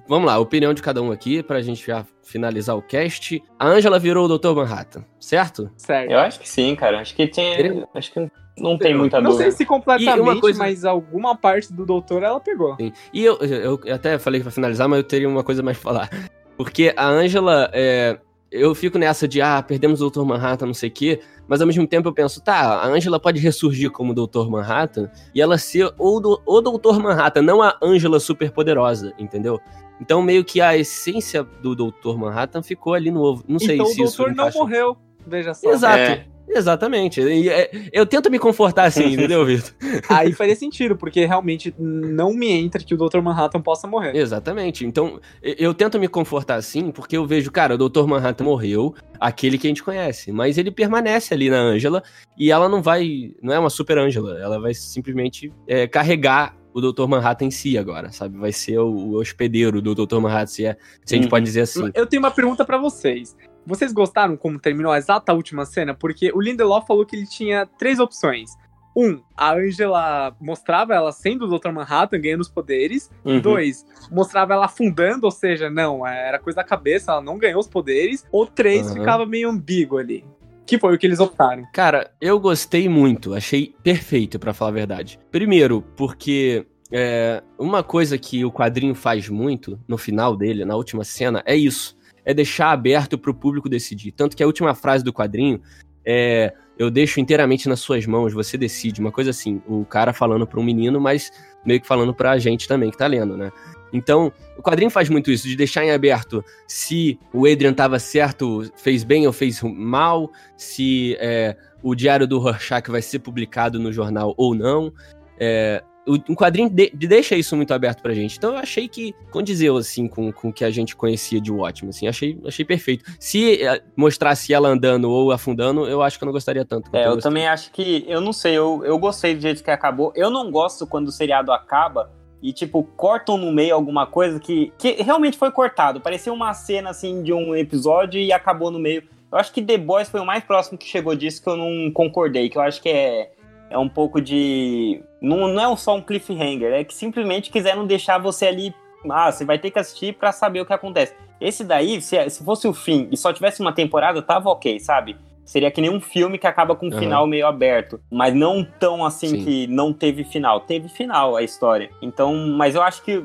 vamos lá, opinião de cada um aqui, pra gente já finalizar o cast. A Angela virou o Dr. Manhattan, certo? Certo. Eu acho que sim, cara. Acho que tinha. Acho que não tem muita dúvida. Não sei se completamente, coisa... mas alguma parte do doutor ela pegou. Sim. E eu, eu até falei pra finalizar, mas eu teria uma coisa mais pra falar. Porque a Angela, é, eu fico nessa de, ah, perdemos o Dr. Manhattan, não sei o quê, mas ao mesmo tempo eu penso, tá, a Angela pode ressurgir como Dr. Manhattan e ela ser o, do, o Dr. Manhattan, não a Angela super poderosa, entendeu? Então meio que a essência do Dr. Manhattan ficou ali no ovo. Não sei então, se isso. Então o doutor não morreu, veja só. Exato. É. Exatamente. É, eu tento me confortar assim, entendeu, Vitor? Aí faria sentido, porque realmente não me entra que o Dr. Manhattan possa morrer. Exatamente. Então, eu tento me confortar assim, porque eu vejo, cara, o Dr. Manhattan morreu, aquele que a gente conhece, mas ele permanece ali na Angela e ela não vai. Não é uma super Angela, ela vai simplesmente é, carregar o Dr. Manhattan em si agora, sabe? Vai ser o, o hospedeiro do Dr. Manhattan, se, é, se a gente uhum. pode dizer assim. Eu tenho uma pergunta para vocês. Vocês gostaram como terminou a exata última cena? Porque o Lindelof falou que ele tinha três opções. Um, a Angela mostrava ela sendo o Dr. Manhattan, ganhando os poderes. Uhum. Dois, mostrava ela afundando, ou seja, não, era coisa da cabeça, ela não ganhou os poderes. Ou três, uhum. ficava meio ambíguo ali. Que foi o que eles optaram. Cara, eu gostei muito, achei perfeito, para falar a verdade. Primeiro, porque é, uma coisa que o quadrinho faz muito no final dele, na última cena, é isso é deixar aberto para o público decidir. Tanto que a última frase do quadrinho é eu deixo inteiramente nas suas mãos, você decide, uma coisa assim, o cara falando para um menino, mas meio que falando para a gente também que tá lendo, né? Então, o quadrinho faz muito isso, de deixar em aberto se o Adrian estava certo, fez bem ou fez mal, se é, o diário do Rorschach vai ser publicado no jornal ou não. É, o, quadrinho de, deixa isso muito aberto pra gente. Então eu achei que condizeu, assim, com, com o que a gente conhecia de Watchmen, assim, achei, achei perfeito. Se eh, mostrasse ela andando ou afundando, eu acho que eu não gostaria tanto. É, eu, eu também acho que, eu não sei, eu, eu gostei do jeito que acabou. Eu não gosto quando o seriado acaba e, tipo, cortam no meio alguma coisa que, que realmente foi cortado. Parecia uma cena, assim, de um episódio e acabou no meio. Eu acho que The Boys foi o mais próximo que chegou disso que eu não concordei, que eu acho que é é um pouco de. Não, não é só um cliffhanger, é que simplesmente quiseram deixar você ali. Ah, você vai ter que assistir para saber o que acontece. Esse daí, se, se fosse o fim e só tivesse uma temporada, tava ok, sabe? Seria que nem um filme que acaba com um uhum. final meio aberto. Mas não tão assim Sim. que não teve final. Teve final a história. Então, mas eu acho que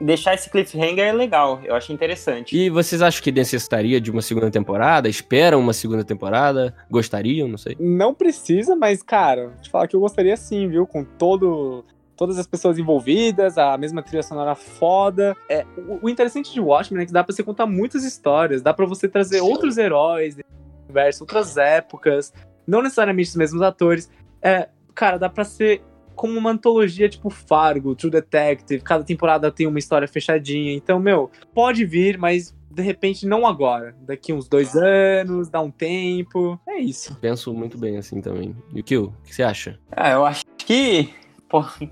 deixar esse cliffhanger é legal, eu acho interessante. E vocês acham que necessitaria de uma segunda temporada? Esperam uma segunda temporada? Gostariam? Não sei. Não precisa, mas, cara, te falar que eu gostaria sim, viu? Com todo. Todas as pessoas envolvidas, a mesma trilha sonora foda. É, o, o interessante de Watchmen é que dá pra você contar muitas histórias, dá para você trazer sim. outros heróis universo, outras épocas, não necessariamente os mesmos atores. É, cara, dá pra ser como uma antologia tipo Fargo, True Detective, cada temporada tem uma história fechadinha. Então, meu, pode vir, mas de repente não agora. Daqui uns dois anos, dá um tempo. É isso. Penso muito bem assim também. E o Kill, o que você acha? Ah, eu acho que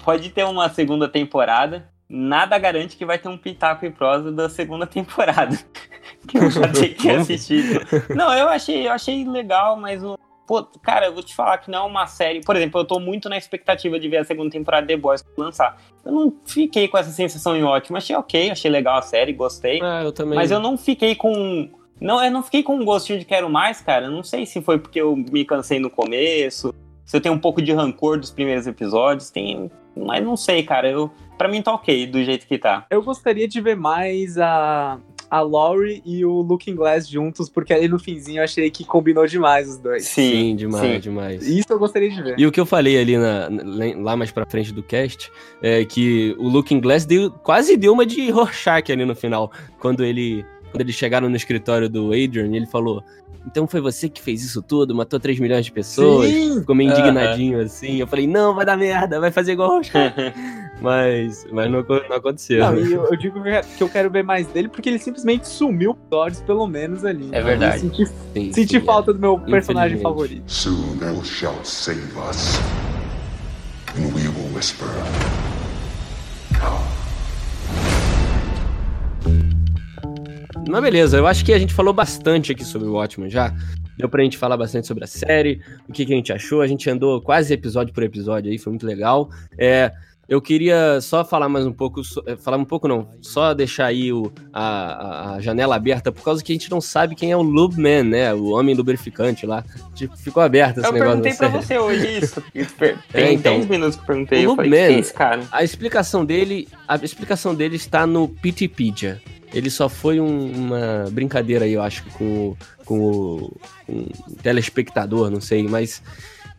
pode ter uma segunda temporada. Nada garante que vai ter um pitaco e prosa da segunda temporada. que eu já tenho que assistir. Não, eu achei, eu achei legal, mas o Pô, cara, eu vou te falar que não é uma série. Por exemplo, eu tô muito na expectativa de ver a segunda temporada de The Boys lançar. Eu não fiquei com essa sensação em ótimo. Achei ok, achei legal a série, gostei. É, eu também. Mas eu não fiquei com. Não, eu não fiquei com um gostinho de quero mais, cara. Eu não sei se foi porque eu me cansei no começo, se eu tenho um pouco de rancor dos primeiros episódios. Tem. Mas não sei, cara. Eu, pra mim tá ok do jeito que tá. Eu gostaria de ver mais a a Laurie e o Looking Glass juntos, porque ali no finzinho eu achei que combinou demais os dois. Sim, sim demais, sim. demais. Isso eu gostaria de ver. E o que eu falei ali na, lá mais pra frente do cast é que o Looking Glass deu, quase deu uma de Rorschach ali no final, quando ele quando eles chegaram no escritório do Adrian, ele falou: então foi você que fez isso tudo, matou 3 milhões de pessoas, Sim. ficou meio indignadinho assim. Eu falei, não, vai dar merda, vai fazer igual mas, mas não, não aconteceu. Não, e eu, eu, digo que eu quero ver mais dele porque ele simplesmente sumiu Dodge, pelo menos ali. É verdade. Senti, sim, senti sim, falta é. do meu personagem favorito. Soon thou shalt save us. And we will whisper. Mas beleza, eu acho que a gente falou bastante aqui sobre o Watchmen já. Deu pra gente falar bastante sobre a série, o que, que a gente achou. A gente andou quase episódio por episódio aí, foi muito legal. É, eu queria só falar mais um pouco, é, falar um pouco não, só deixar aí o, a, a, janela aberta, por causa que a gente não sabe quem é o Lube Man, né? O homem lubrificante lá. Tipo, ficou aberto esse eu negócio. Eu perguntei pra você hoje isso. Tem é, então, 10 minutos que eu perguntei. O Man, é esse cara? A explicação dele, a explicação dele está no Pittypedia. ele só foi um, uma brincadeira aí, eu acho, com, com o, com o telespectador, não sei, mas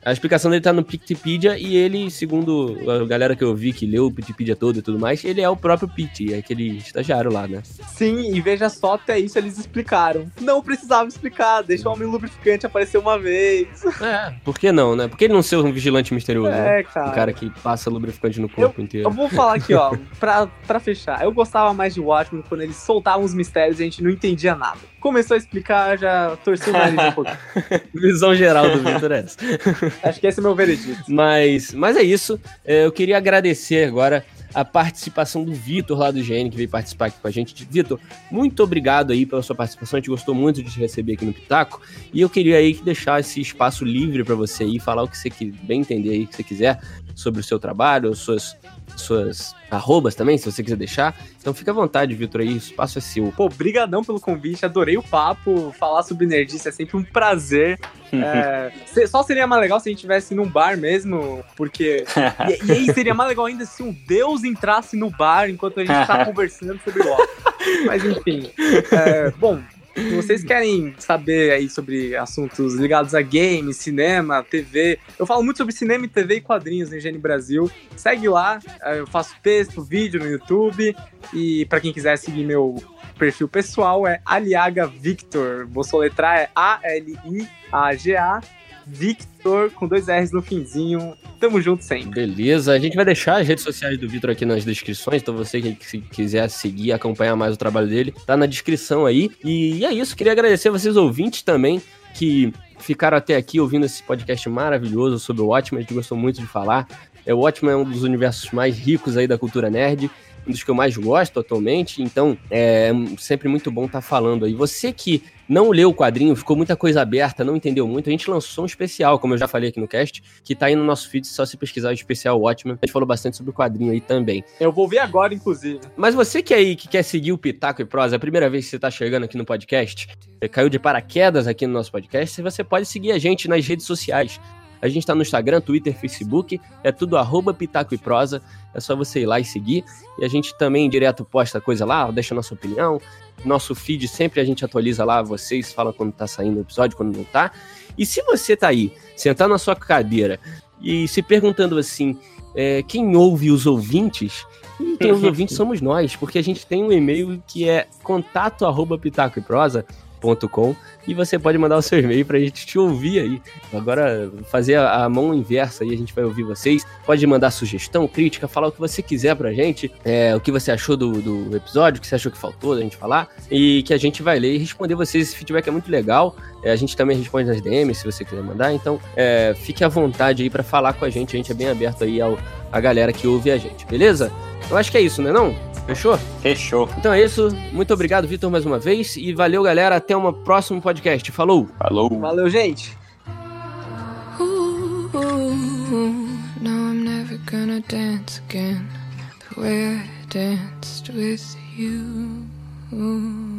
a explicação dele tá no Pictipedia e ele, segundo a galera que eu vi que leu o Pictipedia todo e tudo mais, ele é o próprio Pit, é aquele estagiário lá, né? Sim, e veja só, até isso eles explicaram. Não precisava explicar, deixa o homem lubrificante aparecer uma vez. É, por que não, né? Por que ele não ser um vigilante misterioso? É, né? cara. Um cara que passa lubrificante no corpo eu, inteiro. Eu vou falar aqui, ó, pra, pra fechar. Eu gostava mais de Watchmen quando eles soltavam os mistérios e a gente não entendia nada começou a explicar, já torci o nariz um pouco. Visão geral do Vitor é essa. Acho que esse é meu veredito. Mas, mas é isso. É, eu queria agradecer agora a participação do Vitor lá do GN, que veio participar aqui com a gente. Vitor, muito obrigado aí pela sua participação. A gente gostou muito de te receber aqui no Pitaco. E eu queria aí deixar esse espaço livre para você aí, falar o que você bem entender aí, que você quiser sobre o seu trabalho, suas suas arrobas também, se você quiser deixar. Então fica à vontade, Vitor, aí, o espaço é seu. Pô, brigadão pelo convite, adorei o papo, falar sobre nerdice é sempre um prazer. é, só seria mais legal se a gente estivesse num bar mesmo, porque... e, e, aí seria mais legal ainda se um deus entrasse no bar enquanto a gente tá conversando sobre o Mas enfim, é, bom, se vocês querem saber aí sobre assuntos ligados a games, cinema, TV, eu falo muito sobre cinema, TV e quadrinhos no Higiene Brasil. Segue lá, eu faço texto, vídeo no YouTube. E para quem quiser seguir meu perfil pessoal é Aliaga Victor. Vou soletrar é A-L-I-A-G-A Victor, com dois R's no finzinho. Tamo junto sempre. Beleza, a gente vai deixar as redes sociais do Victor aqui nas descrições, então você que quiser seguir, acompanhar mais o trabalho dele, tá na descrição aí. E é isso, queria agradecer vocês ouvintes também, que ficaram até aqui ouvindo esse podcast maravilhoso sobre o Watchmen, a gente gostou muito de falar. É, o Watchmen é um dos universos mais ricos aí da cultura nerd um dos que eu mais gosto atualmente, então é sempre muito bom estar tá falando aí. Você que não leu o quadrinho, ficou muita coisa aberta, não entendeu muito, a gente lançou um especial, como eu já falei aqui no cast, que tá aí no nosso feed, só se pesquisar o especial Watchmen. A gente falou bastante sobre o quadrinho aí também. Eu vou ver agora, inclusive. Mas você que aí que quer seguir o Pitaco e Prosa, é a primeira vez que você tá chegando aqui no podcast, caiu de paraquedas aqui no nosso podcast, você pode seguir a gente nas redes sociais. A gente tá no Instagram, Twitter, Facebook, é tudo arroba Pitaco e Prosa. É só você ir lá e seguir. E a gente também direto posta coisa lá, deixa nossa opinião. Nosso feed sempre a gente atualiza lá, vocês falam quando tá saindo o episódio, quando não tá. E se você tá aí, sentado na sua cadeira e se perguntando assim, é, quem ouve os ouvintes? E quem ouve os ouvintes somos nós, porque a gente tem um e-mail que é contato arroba pitaco e prosa com e você pode mandar o seu e-mail pra gente te ouvir aí. Agora, fazer a, a, mão inversa aí, a gente vai ouvir vocês. Pode mandar sugestão, crítica, falar o que você quiser pra gente, é, o que você achou do, do episódio, o que você achou que faltou da gente falar, e que a gente vai ler e responder vocês. Esse feedback é muito legal. É, a gente também responde nas DMs, se você quiser mandar. Então, é, fique à vontade aí para falar com a gente. A gente é bem aberto aí ao, a galera que ouve a gente, beleza? Eu acho que é isso, né não? Fechou? Fechou. Então é isso. Muito obrigado, Vitor, mais uma vez. E valeu, galera. Até um próximo podcast. Falou. Falou. Valeu, gente. dance again the